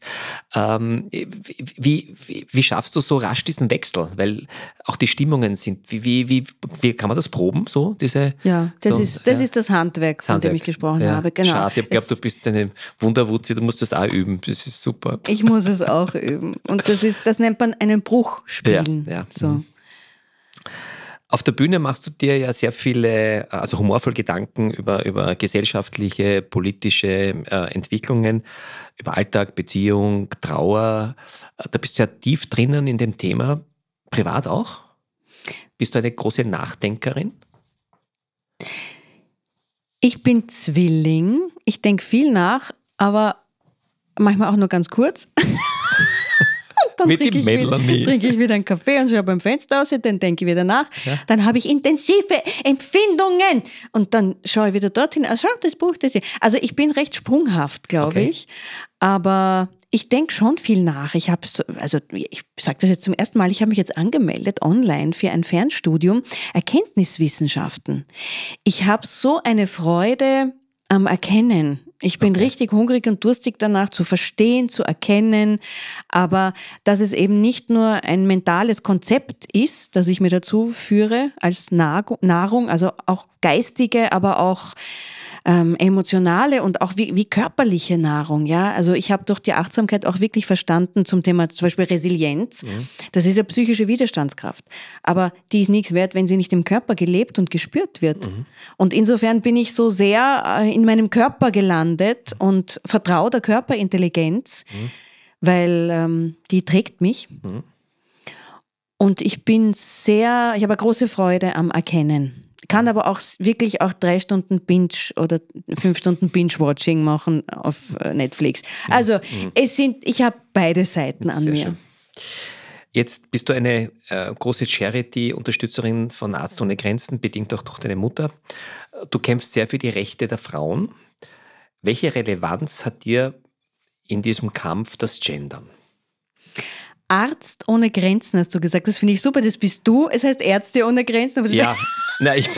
ähm, wie, wie, wie schaffst du so rasch diesen Wechsel? Weil auch die Stimmungen sind, wie, wie, wie, wie kann man das proben, so, diese?
Ja, das, so, ist, das ja. ist das Handwerk, von Handwerk. dem ich gesprochen ja. habe, genau.
Schade, ich glaube, du bist eine Wunderwutzi, du musst das auch üben, das ist super.
Ich muss es auch üben und das ist, das nennt man einen Bruch spielen. Ja, ja. So. Mhm.
Auf der Bühne machst du dir ja sehr viele, also humorvoll Gedanken über, über gesellschaftliche, politische äh, Entwicklungen, über Alltag, Beziehung, Trauer. Da bist du ja tief drinnen in dem Thema. Privat auch? Bist du eine große Nachdenkerin?
Ich bin Zwilling. Ich denke viel nach, aber manchmal auch nur ganz kurz. *laughs* dann
Mit trinke,
ich wieder, *laughs* trinke ich wieder einen Kaffee und schaue beim Fenster aus, dann denke ich wieder nach. Ja. Dann habe ich intensive Empfindungen und dann schaue ich wieder dorthin. Also, das Buch, das hier. Also ich bin recht sprunghaft, glaube okay. ich. Aber ich denke schon viel nach. Ich habe, so, also ich sage das jetzt zum ersten Mal, ich habe mich jetzt angemeldet online für ein Fernstudium Erkenntniswissenschaften. Ich habe so eine Freude am Erkennen ich bin okay. richtig hungrig und durstig danach zu verstehen, zu erkennen, aber dass es eben nicht nur ein mentales Konzept ist, das ich mir dazu führe als Nahrung, also auch geistige, aber auch ähm, emotionale und auch wie, wie körperliche Nahrung. Ja, also ich habe durch die Achtsamkeit auch wirklich verstanden zum Thema zum Beispiel Resilienz. Mhm. Das ist ja psychische Widerstandskraft, aber die ist nichts wert, wenn sie nicht im Körper gelebt und gespürt wird. Mhm. Und insofern bin ich so sehr äh, in meinem Körper gelandet und vertraue der Körperintelligenz, mhm. weil ähm, die trägt mich. Mhm. Und ich bin sehr, ich habe eine große Freude am Erkennen kann aber auch wirklich auch drei Stunden Binge oder fünf Stunden Binge-Watching machen auf äh, Netflix. Also mhm. es sind, ich habe beide Seiten an Sehr mir. Schön.
Jetzt bist du eine äh, große Charity-Unterstützerin von Arzt ohne Grenzen, bedingt auch durch deine Mutter. Du kämpfst sehr für die Rechte der Frauen. Welche Relevanz hat dir in diesem Kampf das Gendern?
Arzt ohne Grenzen, hast du gesagt. Das finde ich super. Das bist du. Es heißt Ärzte ohne Grenzen.
ja, *laughs* na, ich,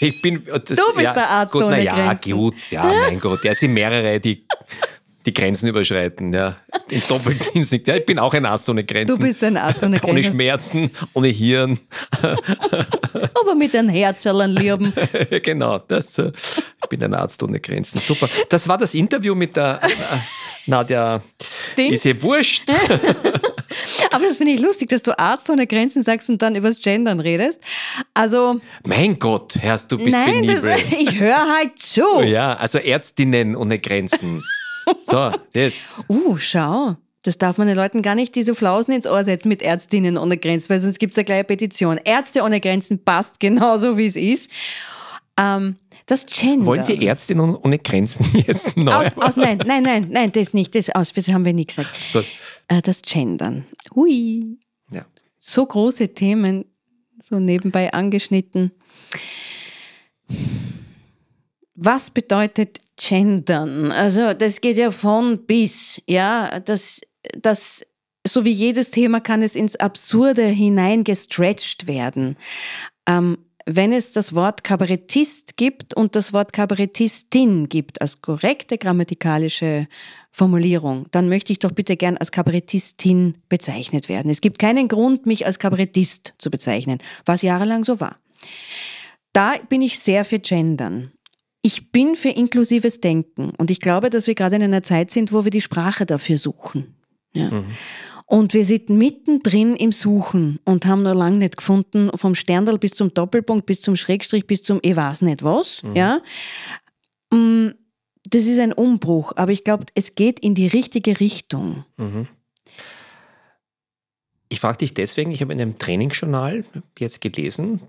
ich bin. Das,
du bist
ja,
der Arzt
gut,
ohne
na,
Grenzen.
Ja, gut, ja, mein Gott. Ja, es sind mehrere, die die Grenzen überschreiten. Ja. In Doppeldienst. Ja, ich bin auch ein Arzt ohne Grenzen.
Du bist ein Arzt ohne Grenzen.
Ohne Schmerzen, ohne Hirn.
Aber mit einem Herzerlern lieben. *laughs*
genau, das, äh, ich bin ein Arzt ohne Grenzen. Super. Das war das Interview mit der äh, Nadja. Dings? Ist ihr wurscht. *laughs*
Aber das finde ich lustig, dass du Arzt ohne Grenzen sagst und dann über das Gendern redest. Also.
Mein Gott, Herrst, du bist
nein,
penibel.
Das, *laughs* ich höre halt zu.
Ja, also Ärztinnen ohne Grenzen. So, jetzt.
Uh, schau. Das darf man den Leuten gar nicht diese Flausen ins Ohr setzen mit Ärztinnen ohne Grenzen, weil sonst gibt es eine kleine Petition. Ärzte ohne Grenzen passt genauso, wie es ist. Ähm, das Gender.
Wollen Sie Ärztinnen ohne Grenzen jetzt neu?
Aus, aus, nein, nein, nein, nein, das nicht. Das, aus, das haben wir nie gesagt. Äh, das Gendern. Hui. Ja. So große Themen, so nebenbei angeschnitten. Was bedeutet Gendern? Also das geht ja von bis, ja, das, das, so wie jedes Thema kann es ins Absurde hineingestretched werden. Ähm, wenn es das Wort Kabarettist gibt und das Wort Kabarettistin gibt als korrekte grammatikalische Formulierung, dann möchte ich doch bitte gern als Kabarettistin bezeichnet werden. Es gibt keinen Grund, mich als Kabarettist zu bezeichnen, was jahrelang so war. Da bin ich sehr für Gendern. Ich bin für inklusives Denken und ich glaube, dass wir gerade in einer Zeit sind, wo wir die Sprache dafür suchen. Ja. Mhm. Und wir sind mittendrin im Suchen und haben noch lange nicht gefunden, vom Sterndal bis zum Doppelpunkt, bis zum Schrägstrich, bis zum ich weiß nicht was. Mhm. Ja. Mm, das ist ein Umbruch, aber ich glaube, es geht in die richtige Richtung. Mhm.
Ich frage dich deswegen, ich habe in einem Trainingsjournal jetzt gelesen,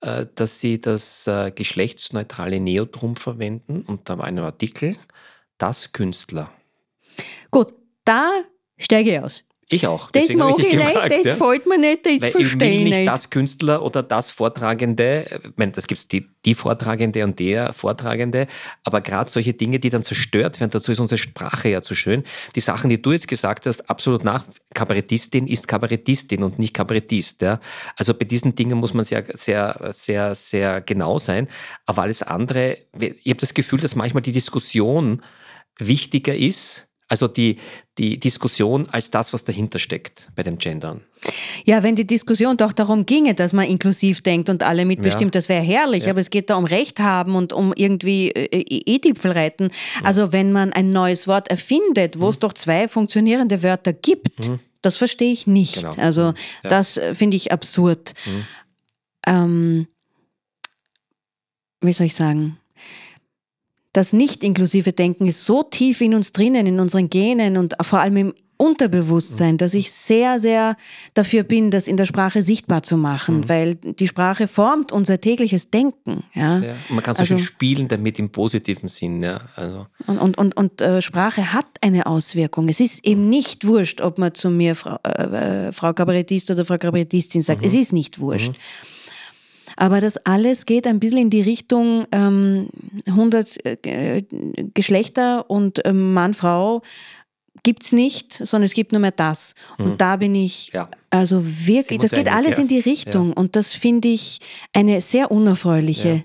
äh, dass sie das äh, geschlechtsneutrale Neotrum verwenden und da war ein Artikel, das Künstler.
Gut, da steige ich aus.
Ich auch.
Das mag ich, ich gefragt, nicht, das ja. fällt mir nicht, das verstehe ich will
nicht. das Künstler oder das Vortragende, ich meine, das gibt es die, die Vortragende und der Vortragende, aber gerade solche Dinge, die dann zerstört werden, dazu ist unsere Sprache ja zu schön. Die Sachen, die du jetzt gesagt hast, absolut nach, Kabarettistin ist Kabarettistin und nicht Kabarettist. Ja. Also bei diesen Dingen muss man sehr, sehr, sehr, sehr genau sein, aber alles andere, ich habe das Gefühl, dass manchmal die Diskussion wichtiger ist, also die, die Diskussion als das, was dahinter steckt bei dem Gendern.
Ja, wenn die Diskussion doch darum ginge, dass man inklusiv denkt und alle mitbestimmt, ja. das wäre herrlich, ja. aber es geht da um Recht haben und um irgendwie äh, E-Tipfel reiten. Ja. Also wenn man ein neues Wort erfindet, wo mhm. es doch zwei funktionierende Wörter gibt, mhm. das verstehe ich nicht. Genau. Also mhm. das äh, finde ich absurd. Mhm. Ähm, wie soll ich sagen? Das nicht inklusive Denken ist so tief in uns drinnen, in unseren Genen und vor allem im Unterbewusstsein, dass ich sehr, sehr dafür bin, das in der Sprache sichtbar zu machen, mhm. weil die Sprache formt unser tägliches Denken. Ja? ja
man kann so also, schön spielen damit im positiven Sinn. Ja? Also.
Und, und, und, und äh, Sprache hat eine Auswirkung. Es ist eben nicht wurscht, ob man zu mir Frau, äh, äh Frau Kabarettist oder Frau Kabarettistin sagt. Mhm. Es ist nicht wurscht. Mhm. Aber das alles geht ein bisschen in die Richtung ähm, 100 äh, Geschlechter und ähm, Mann, Frau gibt es nicht, sondern es gibt nur mehr das. Und mhm. da bin ich, ja. also wirklich, das geht alles in die Richtung. Ja. Und das finde ich eine sehr unerfreuliche ja.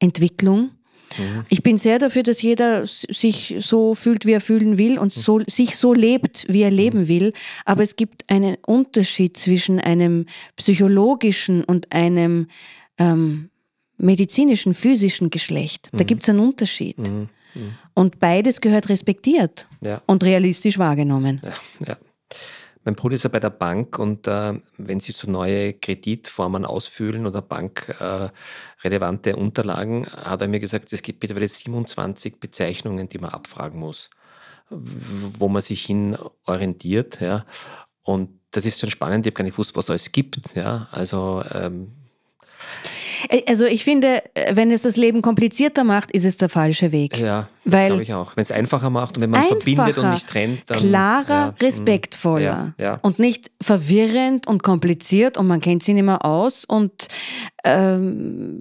Entwicklung. Mhm. Ich bin sehr dafür, dass jeder sich so fühlt, wie er fühlen will und mhm. so, sich so lebt, wie er leben mhm. will. Aber es gibt einen Unterschied zwischen einem psychologischen und einem ähm, medizinischen, physischen Geschlecht. Da mhm. gibt es einen Unterschied. Mhm. Mhm. Und beides gehört respektiert ja. und realistisch wahrgenommen.
Ja, ja. Mein Bruder ist ja bei der Bank und äh, wenn Sie so neue Kreditformen ausfüllen oder bankrelevante äh, Unterlagen, hat er mir gesagt, es gibt mittlerweile 27 Bezeichnungen, die man abfragen muss, wo man sich hin orientiert. Ja. Und das ist schon spannend, ich habe gar nicht gewusst, was es alles gibt. Ja. Also ähm,
Äh, also ich finde, äh, wenn es das Leben komplizierter macht, ist es der falsche Weg.
Ja, das glaube ich auch. Wenn es einfacher macht und wenn man verbindet und nicht trennt, dann.
Klarer, ja, mm, respektvoller ja, ja. und nicht verwirrend und kompliziert und man kennt sie nicht mehr aus. Und ähm,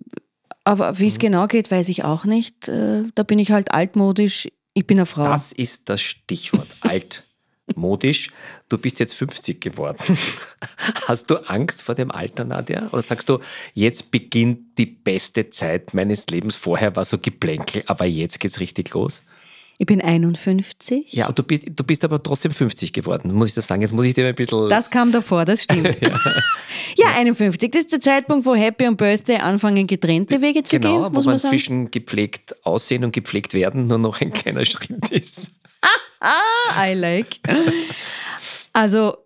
aber wie es mhm. genau geht, weiß ich auch nicht. Äh, da bin ich halt altmodisch. Ich bin eine Frau.
Das ist das Stichwort. *laughs* Alt modisch. Du bist jetzt 50 geworden. *laughs* Hast du Angst vor dem Alter, Nadja? Oder sagst du, jetzt beginnt die beste Zeit meines Lebens? Vorher war so Geplänkel, aber jetzt geht's richtig los?
Ich bin 51.
Ja, du bist, du bist aber trotzdem 50 geworden, muss ich das sagen. Jetzt muss ich dir ein bisschen.
Das kam davor, das stimmt. *laughs* ja. ja. 51. Das ist der Zeitpunkt, wo Happy und Birthday anfangen, getrennte Wege zu
genau,
gehen.
Genau, wo man, man zwischen gepflegt aussehen und gepflegt werden nur noch ein kleiner Schritt ist.
I like. Also,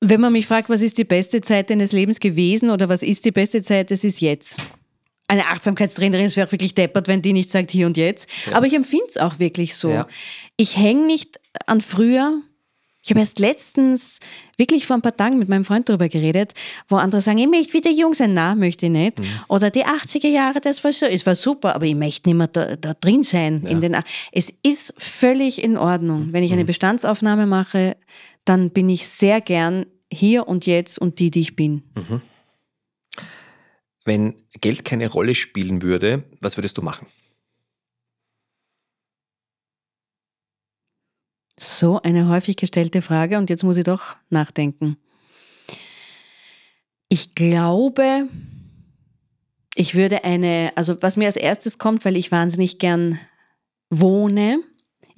wenn man mich fragt, was ist die beste Zeit deines Lebens gewesen oder was ist die beste Zeit, das ist jetzt. Eine Achtsamkeitstrainerin, es wäre wirklich deppert, wenn die nicht sagt hier und jetzt. Ja. Aber ich empfinde es auch wirklich so. Ja. Ich hänge nicht an früher, ich habe erst letztens wirklich vor ein paar Tagen mit meinem Freund darüber geredet, wo andere sagen, ich möchte wieder jung sein. Na, möchte ich nicht. Mhm. Oder die 80er Jahre, das war so, es war super, aber ich möchte nicht mehr da, da drin sein. Ja. In den, es ist völlig in Ordnung. Wenn ich eine mhm. Bestandsaufnahme mache, dann bin ich sehr gern hier und jetzt und die, die ich bin. Mhm.
Wenn Geld keine Rolle spielen würde, was würdest du machen?
So eine häufig gestellte Frage und jetzt muss ich doch nachdenken. Ich glaube, ich würde eine, also was mir als erstes kommt, weil ich wahnsinnig gern wohne,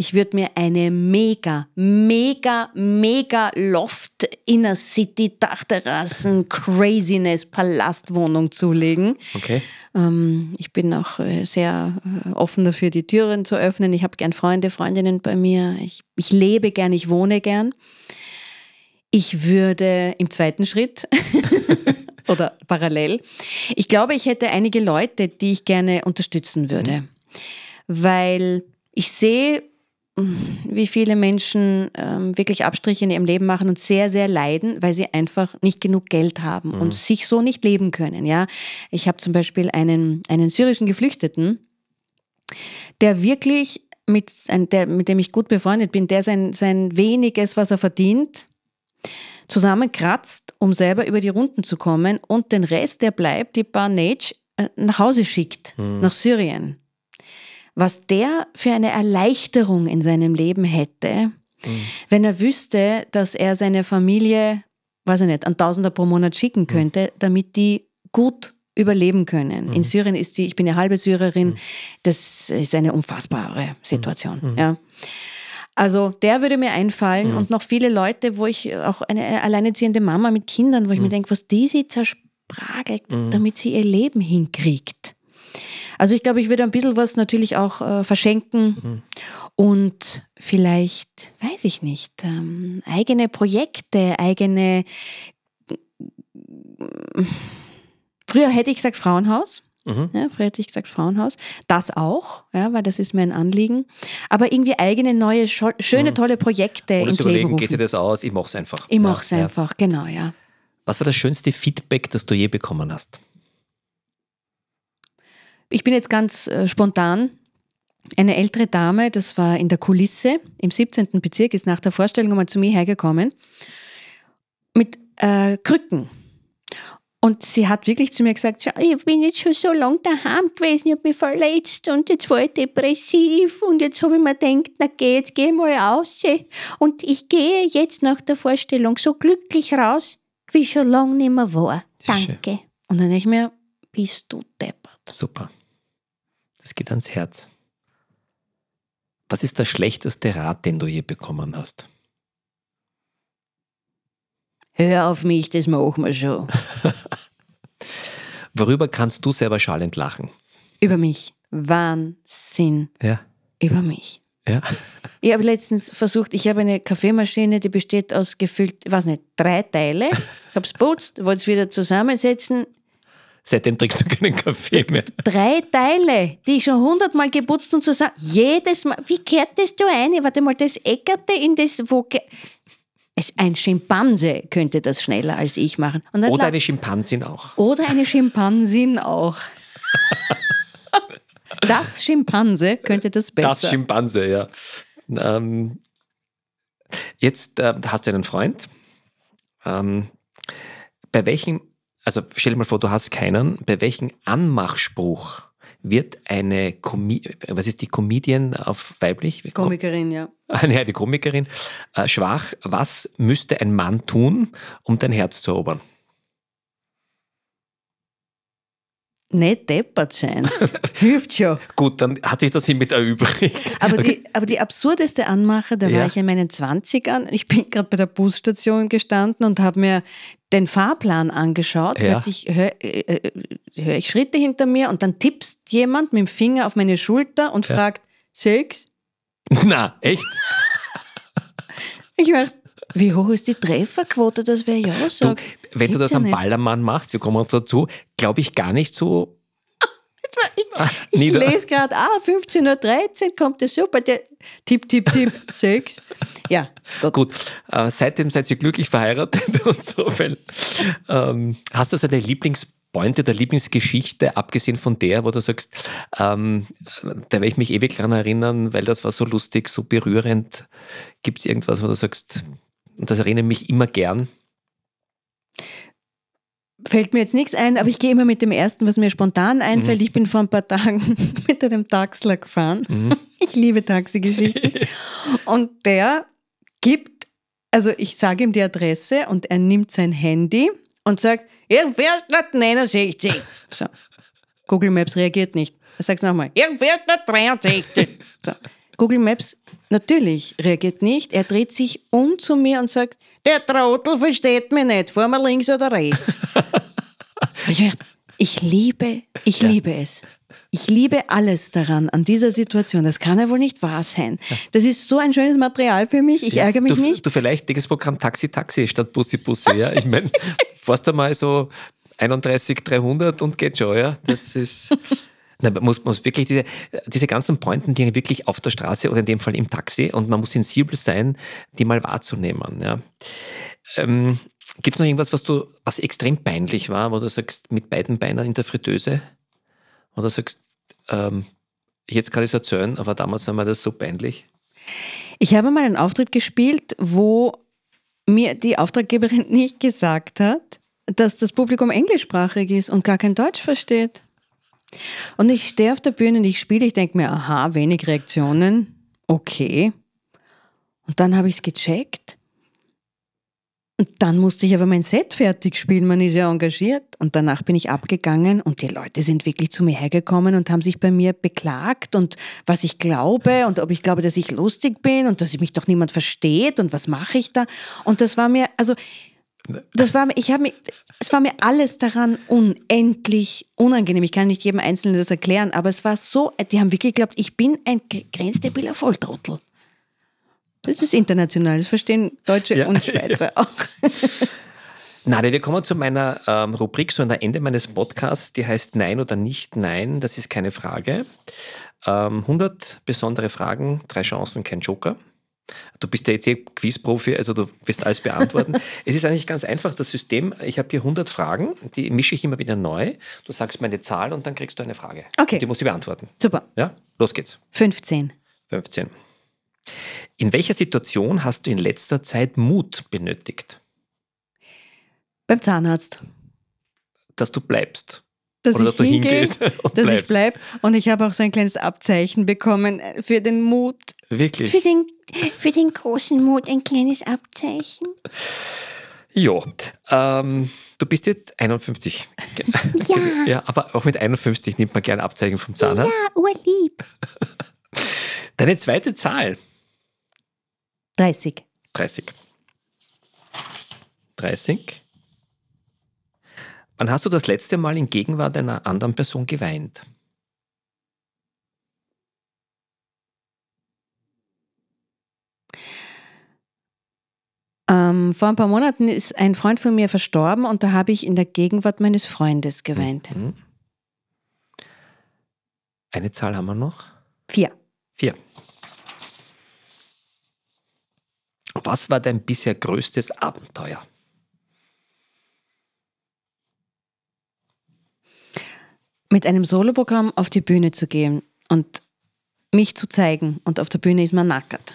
ich würde mir eine mega, mega, mega Loft Inner City Dachterrassen Craziness Palastwohnung zulegen.
Okay.
Ähm, ich bin auch äh, sehr äh, offen dafür, die Türen zu öffnen. Ich habe gern Freunde, Freundinnen bei mir. Ich, ich lebe gern, ich wohne gern. Ich würde im zweiten Schritt *laughs* oder parallel, ich glaube, ich hätte einige Leute, die ich gerne unterstützen würde. Mhm. Weil ich sehe wie viele Menschen ähm, wirklich Abstriche in ihrem Leben machen und sehr, sehr leiden, weil sie einfach nicht genug Geld haben mhm. und sich so nicht leben können. Ja, ich habe zum Beispiel einen, einen syrischen Geflüchteten, der wirklich mit, der, mit dem ich gut befreundet bin, der sein, sein weniges, was er verdient, zusammenkratzt, um selber über die Runden zu kommen und den Rest, der bleibt, die Barnage, äh, nach Hause schickt, mhm. nach Syrien was der für eine Erleichterung in seinem Leben hätte, mhm. wenn er wüsste, dass er seine Familie, weiß ich nicht, ein Tausender pro Monat schicken mhm. könnte, mhm. damit die gut überleben können. Mhm. In Syrien ist sie, ich bin ja halbe Syrerin, mhm. das ist eine unfassbare Situation. Mhm. Ja. Also der würde mir einfallen und noch viele Leute, wo ich auch eine alleinerziehende Mama mit Kindern, wo ich mir denke, was die sie zerspragelt, damit sie ihr Leben hinkriegt. Also ich glaube, ich würde ein bisschen was natürlich auch äh, verschenken mhm. und vielleicht, weiß ich nicht, ähm, eigene Projekte, eigene... Früher hätte ich gesagt Frauenhaus. Mhm. Ja, früher hätte ich gesagt Frauenhaus. Das auch, ja, weil das ist mein Anliegen. Aber irgendwie eigene, neue, schöne, mhm. tolle Projekte
Oder
ins
überlegen,
Leben rufen.
geht dir das aus? Ich mache es einfach.
Ich mache es ja, einfach, ja. genau, ja.
Was war das schönste Feedback, das du je bekommen hast?
Ich bin jetzt ganz äh, spontan. Eine ältere Dame, das war in der Kulisse im 17. Bezirk, ist nach der Vorstellung einmal zu mir hergekommen mit äh, Krücken. Und sie hat wirklich zu mir gesagt, ich bin jetzt schon so lange daheim gewesen, ich habe mich verletzt und jetzt war ich depressiv und jetzt habe ich mir gedacht, na geh, jetzt geh mal raus. Und ich gehe jetzt nach der Vorstellung so glücklich raus, wie ich schon lange nicht mehr war. Danke. Und dann denke ich mir, bist du deppert.
Super. Das geht ans Herz. Was ist der schlechteste Rat, den du je bekommen hast?
Hör auf mich, das machen wir schon. *laughs*
Worüber kannst du selber schallend lachen?
Über mich. Wahnsinn.
Ja.
Über mich.
Ja. *laughs*
Ich habe letztens versucht, ich habe eine Kaffeemaschine, die besteht aus gefüllt, weiß nicht, drei Teile. Ich habe es putzt, wollte es wieder zusammensetzen.
Seitdem trinkst du keinen Kaffee mehr.
Drei Teile, die ich schon hundertmal geputzt und zusammen. Jedes Mal. Wie kehrt das da ein? Warte mal, das Eckerte in das, wo. ein Schimpanse könnte das schneller als ich machen.
Oder eine Schimpansin auch.
Oder eine Schimpansin auch. *laughs* das Schimpanse könnte das besser.
Das Schimpanse, ja. Ähm, jetzt äh, hast du einen Freund. Ähm, bei welchem, also stell dir mal vor, du hast keinen, bei welchem Anmachspruch wird eine, Comi was ist die Comedian auf weiblich?
Komikerin, ja.
Eine, die Komikerin. Äh, schwach, was müsste ein Mann tun, um dein Herz zu erobern?
Nicht deppert sein. *laughs* Hilft schon.
Gut, dann hatte ich das hiermit erübrigt.
Aber, die, aber die absurdeste Anmache, da ja. war ich in meinen 20ern. Ich bin gerade bei der Busstation gestanden und habe mir den Fahrplan angeschaut. Ja. Plötzlich höre äh, äh, hör ich Schritte hinter mir und dann tippst jemand mit dem Finger auf meine Schulter und ja. fragt, Sex? *laughs*
Na, echt? *laughs*
ich dachte, wie hoch ist die Trefferquote, dass wer ja sagt?
Du, wenn du das am Ballermann machst, wir kommen uns dazu, glaube ich gar nicht so.
Ich, ah, ich lese gerade, ah, 15.13 Uhr kommt es super. Der, tipp, tipp, tipp, *laughs* 6. Ja,
Gott. Gut, äh, seitdem seid ihr glücklich verheiratet *laughs* und so. Weil, ähm, hast du so eine Lieblingspointe oder Lieblingsgeschichte, abgesehen von der, wo du sagst, ähm, da werde ich mich ewig dran erinnern, weil das war so lustig, so berührend. Gibt es irgendwas, wo du sagst, und das erinnere mich immer gern.
Fällt mir jetzt nichts ein, aber ich gehe immer mit dem ersten, was mir spontan einfällt. Mhm. Ich bin vor ein paar Tagen *laughs* mit einem Taxler gefahren. Mhm. *laughs* Ich liebe Taxigeschichten. *laughs* und der gibt, also ich sage ihm die Adresse und er nimmt sein Handy und sagt, ihr fährst nach 69. So. Google Maps reagiert nicht. Er sagt es nochmal, ihr fährst nach 63. So. Google Maps natürlich reagiert nicht. Er dreht sich um zu mir und sagt, der Trottel versteht mich nicht, fahr mal links oder rechts. Ich liebe, ich ja. liebe es. Ich liebe alles daran, an dieser Situation. Das kann ja wohl nicht wahr sein. Das ist so ein schönes Material für mich. Ich ja, ärgere mich
du,
nicht.
Du vielleicht das Programm Taxi Taxi statt Bussi Bussi. Ja? Ich meine, *laughs* fährst einmal so 31 300 und geht schon. Ja? Das ist man muss, muss wirklich diese, diese ganzen Pointen, die wirklich auf der Straße oder in dem Fall im Taxi und man muss sensibel sein, die mal wahrzunehmen. Ja. Ähm, Gibt es noch irgendwas, was du, was extrem peinlich war, wo du sagst, mit beiden Beinen in der Fritteuse? Oder sagst, ähm, jetzt kann ich es erzählen, aber damals war mir das so peinlich?
Ich habe mal einen Auftritt gespielt, wo mir die Auftraggeberin *laughs* nicht gesagt hat, dass das Publikum englischsprachig ist und gar kein Deutsch versteht. Und ich stehe auf der Bühne und ich spiele, ich denke mir, aha, wenig Reaktionen, okay. Und dann habe ich es gecheckt. Und dann musste ich aber mein Set fertig spielen, man ist ja engagiert. Und danach bin ich abgegangen und die Leute sind wirklich zu mir hergekommen und haben sich bei mir beklagt und was ich glaube und ob ich glaube, dass ich lustig bin und dass mich doch niemand versteht und was mache ich da. Und das war mir, also das war, ich habe es war mir alles daran unendlich unangenehm. Ich kann nicht jedem Einzelnen das erklären, aber es war so, die haben wirklich geglaubt, ich bin ein grenzdebiler Volltrottel. Das ist international, das verstehen Deutsche ja. und Schweizer *laughs* auch. *laughs*
Nade, wir kommen zu meiner ähm, Rubrik, so am Ende meines Podcasts, die heißt Nein oder nicht Nein, das ist keine Frage. Ähm, 100 besondere Fragen, drei Chancen, kein Joker. Du bist ja jetzt eh Quizprofi, also du wirst alles beantworten. *laughs* es ist eigentlich ganz einfach, das System. Ich habe hier 100 Fragen, die mische ich immer wieder neu. Du sagst meine Zahl und dann kriegst du eine Frage.
Okay.
Die musst du beantworten.
Super.
Ja, los geht's.
15.
15. In welcher Situation hast du in letzter Zeit Mut benötigt?
Beim Zahnarzt.
Dass du bleibst.
Dass Oder ich dass du hingehe, hingehst *laughs* dass bleibst. ich bleibe. Und ich habe auch so ein kleines Abzeichen bekommen für den Mut.
Wirklich?
Für den, für den großen Mut ein kleines Abzeichen.
Ja, ähm, du bist jetzt 51. *laughs*
ja.
ja. Aber auch mit 51 nimmt man gerne Abzeichen vom Zahnarzt.
Ja, urlieb.
Deine zweite Zahl?
30.
30. 30. Wann hast du das letzte Mal in Gegenwart einer anderen Person geweint?
Ähm, vor ein paar Monaten ist ein Freund von mir verstorben und da habe ich in der Gegenwart meines Freundes geweint. Mhm.
Eine Zahl haben wir noch?
Vier.
Vier. Was war dein bisher größtes Abenteuer?
Mit einem Soloprogramm auf die Bühne zu gehen und mich zu zeigen und auf der Bühne ist man nackert.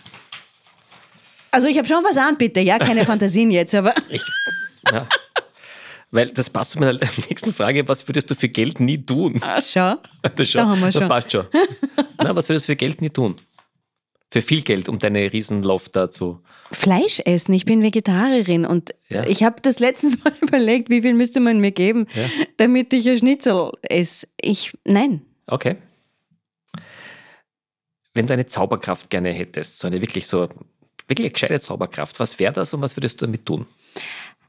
Also ich habe schon was an, bitte, ja, keine *laughs* Fantasien jetzt, aber.
Ich, ja. Weil das passt zu meiner *laughs* nächsten Frage, was würdest du für Geld nie tun?
Ah, schau. *laughs*
Das, schon,
Da haben wir
das
schon.
passt schon. Na, was würdest du für Geld nie tun? Für viel Geld, um deine Riesenloft da zu.
Fleisch essen, ich bin Vegetarierin und
Ja.
ich habe das letztens *laughs* mal überlegt, wie viel müsste man mir geben,
Ja.
damit ich ein Schnitzel esse. Ich, nein.
Okay. Wenn du eine Zauberkraft gerne hättest, so eine wirklich so, wirklich gescheite Zauberkraft, was wäre das und was würdest du damit tun?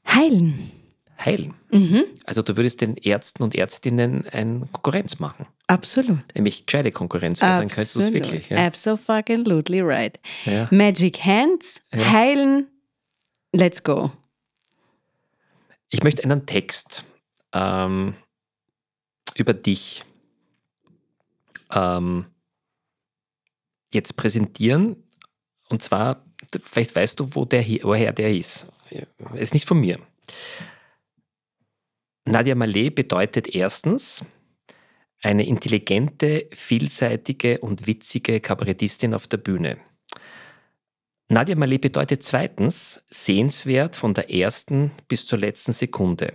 Heilen.
Heilen.
Mhm.
Also du würdest den Ärzten und Ärztinnen eine Konkurrenz machen.
Absolut.
Nämlich gescheite Konkurrenz, ja, dann könntest du es
Absolut.
wirklich. Ja.
Absolutely right.
Ja.
Magic Hands,
Ja.
heilen, let's go.
Ich möchte einen Text ähm, über dich ähm, jetzt präsentieren. Und zwar, vielleicht weißt du, wo der, woher der ist. Er ist nicht von mir. Nadia Malé bedeutet erstens eine intelligente, vielseitige und witzige Kabarettistin auf der Bühne. Nadia Malé bedeutet zweitens sehenswert von der ersten bis zur letzten Sekunde.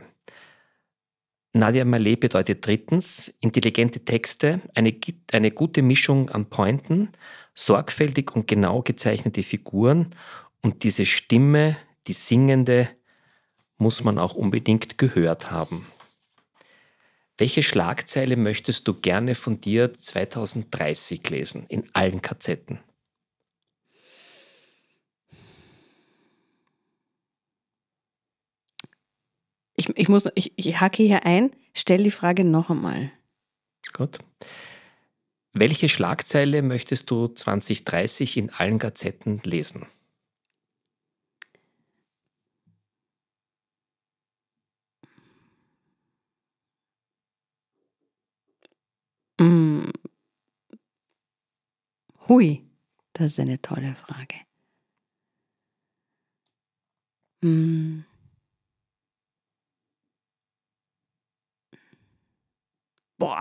Nadia Malé bedeutet drittens intelligente Texte, eine, eine gute Mischung an Pointen, sorgfältig und genau gezeichnete Figuren und diese Stimme, die singende, muss man auch unbedingt gehört haben. Welche Schlagzeile möchtest du gerne von dir 2030 lesen, in allen Kazetten?
Ich, ich, muss, ich, ich hacke hier ein, stell die Frage noch einmal.
Gut. Welche Schlagzeile möchtest du 2030 in allen Gazetten lesen?
Hui, das ist eine tolle Frage. Mm. Boah.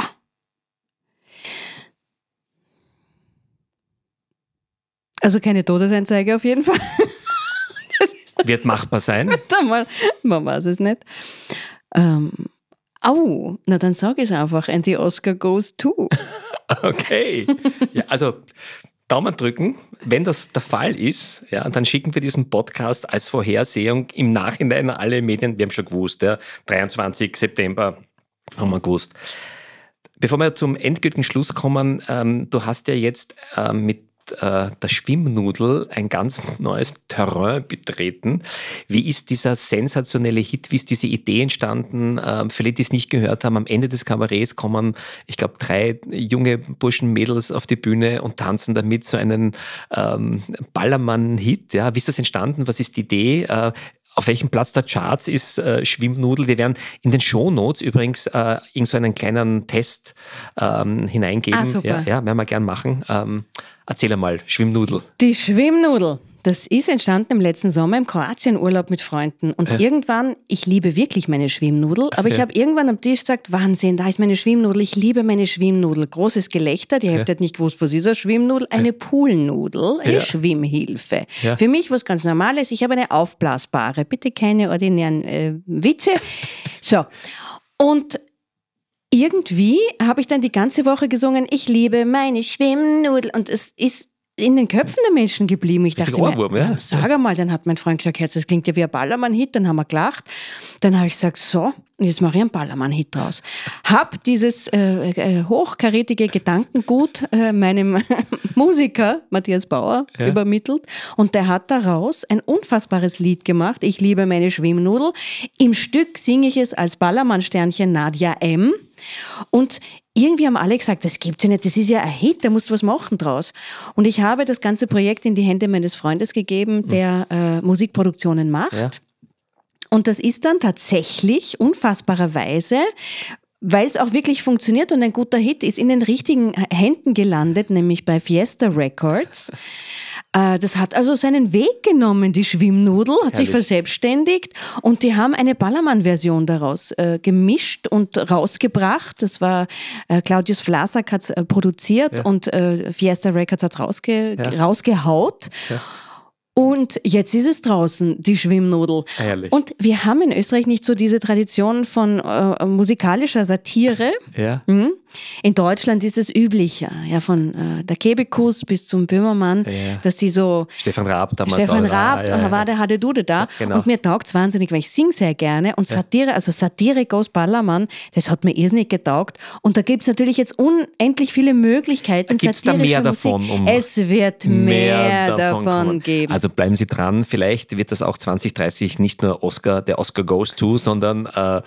Also keine Todesanzeige auf jeden Fall. *laughs* *laughs*
Wird machbar sein. *laughs*
man weiß es nicht. Ähm, au, na dann sag es einfach, and the Oscar goes to. *laughs*
Okay. Ja, also Daumen drücken. Wenn das der Fall ist, ja, dann schicken wir diesen Podcast als Vorhersehung im Nachhinein an alle Medien. Wir haben schon gewusst, ja, 23. September haben wir gewusst. Bevor wir zum endgültigen Schluss kommen, ähm, du hast ja jetzt ähm, mit äh, der Schwimmnudel ein ganz neues Terrain betreten. Wie ist dieser sensationelle Hit, wie ist diese Idee entstanden? Ähm, für die, die es nicht gehört haben, am Ende des Kabarets kommen, ich glaube, drei junge Burschen, Mädels auf die Bühne und tanzen damit so einen ähm, Ballermann-Hit. Ja, wie ist das entstanden? Was ist die Idee? Äh, auf welchem Platz der Charts ist äh, Schwimmnudel? Wir werden in den Shownotes übrigens äh, irgend so einen kleinen Test ähm, hineingeben.
Ah, super.
Ja, ja, werden wir gern machen. Ähm, erzähl einmal, Schwimmnudel.
Die Schwimmnudel. Das ist entstanden im letzten Sommer im Kroatienurlaub mit Freunden. Und irgendwann, ich liebe wirklich meine Schwimmnudel, aber ich habe irgendwann am Tisch gesagt, Wahnsinn, da ist meine Schwimmnudel, ich liebe meine Schwimmnudel. Großes Gelächter, die Hälfte hat nicht gewusst, was ist eine Schwimmnudel? Eine Poolnudel, eine
Ja.
Schwimmhilfe.
Ja.
Für mich was ganz Normales, ich habe eine aufblasbare, bitte keine ordinären äh, Witze. So, und irgendwie habe ich dann die ganze Woche gesungen, ich liebe meine Schwimmnudel und es ist in den Köpfen der Menschen geblieben. Ich dachte
Richtig Ohrwurm,
mir,
ja.
sag einmal, dann hat mein Freund gesagt, Herz, das klingt ja wie ein Ballermann-Hit, dann haben wir gelacht. Dann habe ich gesagt, so, jetzt mache ich einen Ballermann-Hit draus. Hab dieses äh, äh, hochkarätige Gedankengut äh, meinem *laughs* Musiker Matthias Bauer
Ja.
übermittelt und der hat daraus ein unfassbares Lied gemacht, Ich liebe meine Schwimmnudel. Im Stück singe ich es als Ballermann-Sternchen Nadia M. Und irgendwie haben alle gesagt, das gibt's ja nicht, das ist ja ein Hit, da musst du was machen draus. Und ich habe das ganze Projekt in die Hände meines Freundes gegeben, der äh, Musikproduktionen macht.
Ja.
Und das ist dann tatsächlich unfassbarerweise, weil es auch wirklich funktioniert und ein guter Hit ist, in den richtigen Händen gelandet, nämlich bei Fiesta Records. *laughs* Äh, das hat also seinen Weg genommen, die Schwimmnudel, hat Herrlich. sich verselbstständigt und die haben eine Ballermann-Version daraus äh, gemischt und rausgebracht. Das war äh, Claudius Vlasak hat es äh, produziert ja. und äh, Fiesta Records hat es rausge ja. rausgehaut. Ja. Und jetzt ist es draußen, die Schwimmnudel.
Ehrlich.
Und wir haben in Österreich nicht so diese Tradition von äh, musikalischer Satire.
Ja. Mhm.
In Deutschland ist es üblicher, ja, von äh, der Kebekus bis zum Böhmermann, ja. dass die so.
Stefan Raab damals.
Stefan Raab, ja, ja. war der Hade Dude da. Genau. Und mir taugt es wahnsinnig, weil ich singe sehr gerne. Und Satire, also Satire Goes Ballermann, das hat mir irrsinnig getaugt. Und da gibt es natürlich jetzt unendlich viele Möglichkeiten.
Gibt es da mehr davon?
Um es wird mehr, mehr davon, davon geben.
Also bleiben Sie dran. Vielleicht wird das auch 2030 nicht nur Oscar, der Oscar goes to, sondern. Äh,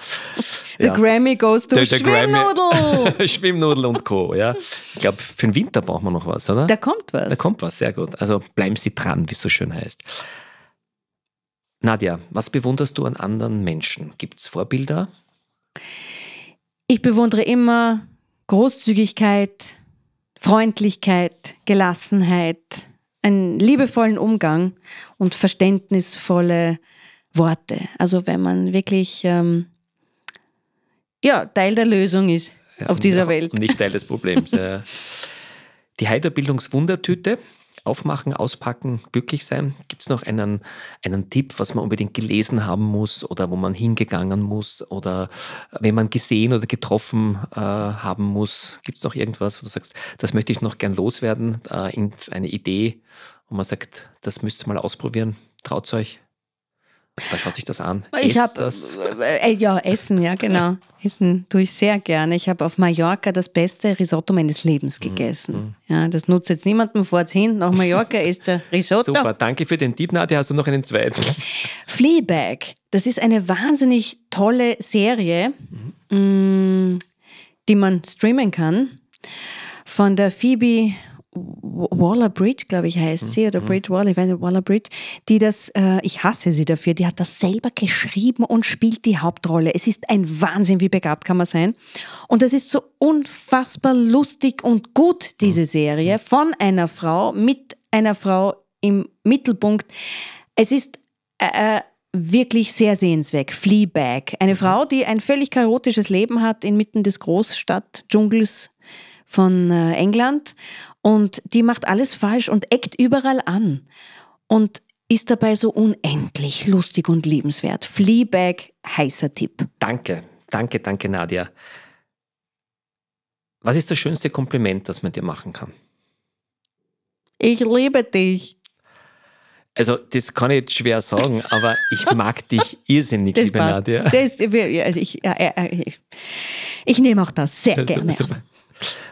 The Grammy goes to Schwimmnudel. *laughs*
Schwimmnudel und Co. Ja. Ich glaube, für den Winter brauchen wir noch was, oder?
Da kommt was.
Da kommt was, sehr gut. Also bleiben Sie dran, wie es so schön heißt. Nadja, was bewunderst du an anderen Menschen? Gibt es Vorbilder?
Ich bewundere immer Großzügigkeit, Freundlichkeit, Gelassenheit, einen liebevollen Umgang und verständnisvolle Worte. Also wenn man wirklich ähm, ja, Teil der Lösung ist auf dieser Welt.
Nicht Teil des Problems. *laughs* Die Heiderbildungswundertüte. Aufmachen, auspacken, glücklich sein. Gibt es noch einen, einen Tipp, was man unbedingt gelesen haben muss oder wo man hingegangen muss oder wenn man gesehen oder getroffen äh, haben muss? Gibt es noch irgendwas, wo du sagst, das möchte ich noch gern loswerden? Äh, eine Idee, wo man sagt, das müsst ihr mal ausprobieren? Traut euch? Da schaut sich das an.
Ich habe äh, ja Essen, ja genau. *laughs* Essen tue ich sehr gerne. Ich habe auf Mallorca das beste Risotto meines Lebens mhm, gegessen. Mhm. Ja, das nutzt jetzt niemandem vorz hin. Nach Mallorca *laughs* ist der Risotto.
Super, danke für den Tipp. Nadja, hast du noch einen zweiten? *laughs*
Fleabag. Das ist eine wahnsinnig tolle Serie, mhm. die man streamen kann. Von der Phoebe Waller Bridge, glaube ich, heißt sie, oder mhm. Bridge Waller, ich weiß nicht, Waller Bridge, die das, äh, ich hasse sie dafür, die hat das selber geschrieben und spielt die Hauptrolle. Es ist ein Wahnsinn, wie begabt kann man sein. Und es ist so unfassbar lustig und gut, diese mhm. Serie, von einer Frau, mit einer Frau im Mittelpunkt. Es ist äh, äh wirklich sehr sehenswert. Fleabag. Eine mhm. Frau, die ein völlig chaotisches Leben hat inmitten des Großstadtdschungels von äh, England und die macht alles falsch und eckt überall an und ist dabei so unendlich lustig und liebenswert. Fleabag, heißer Tipp.
Danke, danke, danke Nadia. Was ist das schönste Kompliment, das man dir machen kann?
Ich liebe dich.
Also, das kann ich jetzt schwer sagen, aber ich mag dich irrsinnig, das liebe passt. Nadia.
Das, also ich, ich, ich, nehme auch das sehr gerne.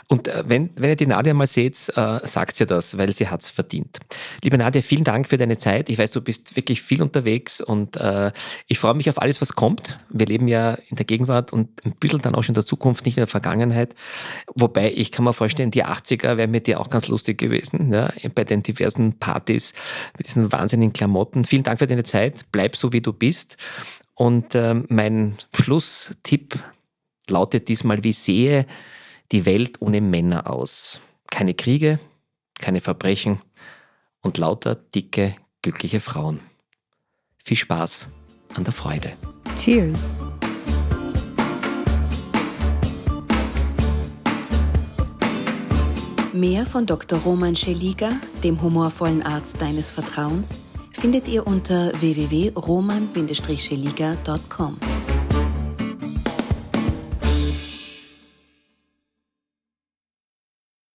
Und äh, wenn, wenn ihr die Nadia mal seht, äh, sagt ihr das, weil sie hat es verdient. Liebe Nadia, vielen Dank für deine Zeit. Ich weiß, du bist wirklich viel unterwegs und äh, ich freue mich auf alles, was kommt. Wir leben ja in der Gegenwart und ein bisschen dann auch schon in der Zukunft, nicht in der Vergangenheit. Wobei ich kann mir vorstellen, die 80er wären mit dir auch ganz lustig gewesen, ja, bei den diversen Partys mit diesen wahnsinnigen Klamotten. Vielen Dank für deine Zeit. Bleib so, wie du bist. Und äh, mein Schlusstipp lautet diesmal, wie sehe die Welt ohne Männer aus. Keine Kriege, keine Verbrechen und lauter dicke, glückliche Frauen. Viel Spaß an der Freude.
Cheers.
Mehr von Dr. Roman Scheliga, dem humorvollen Arzt deines Vertrauens, findet ihr unter www.roman-scheliga.com.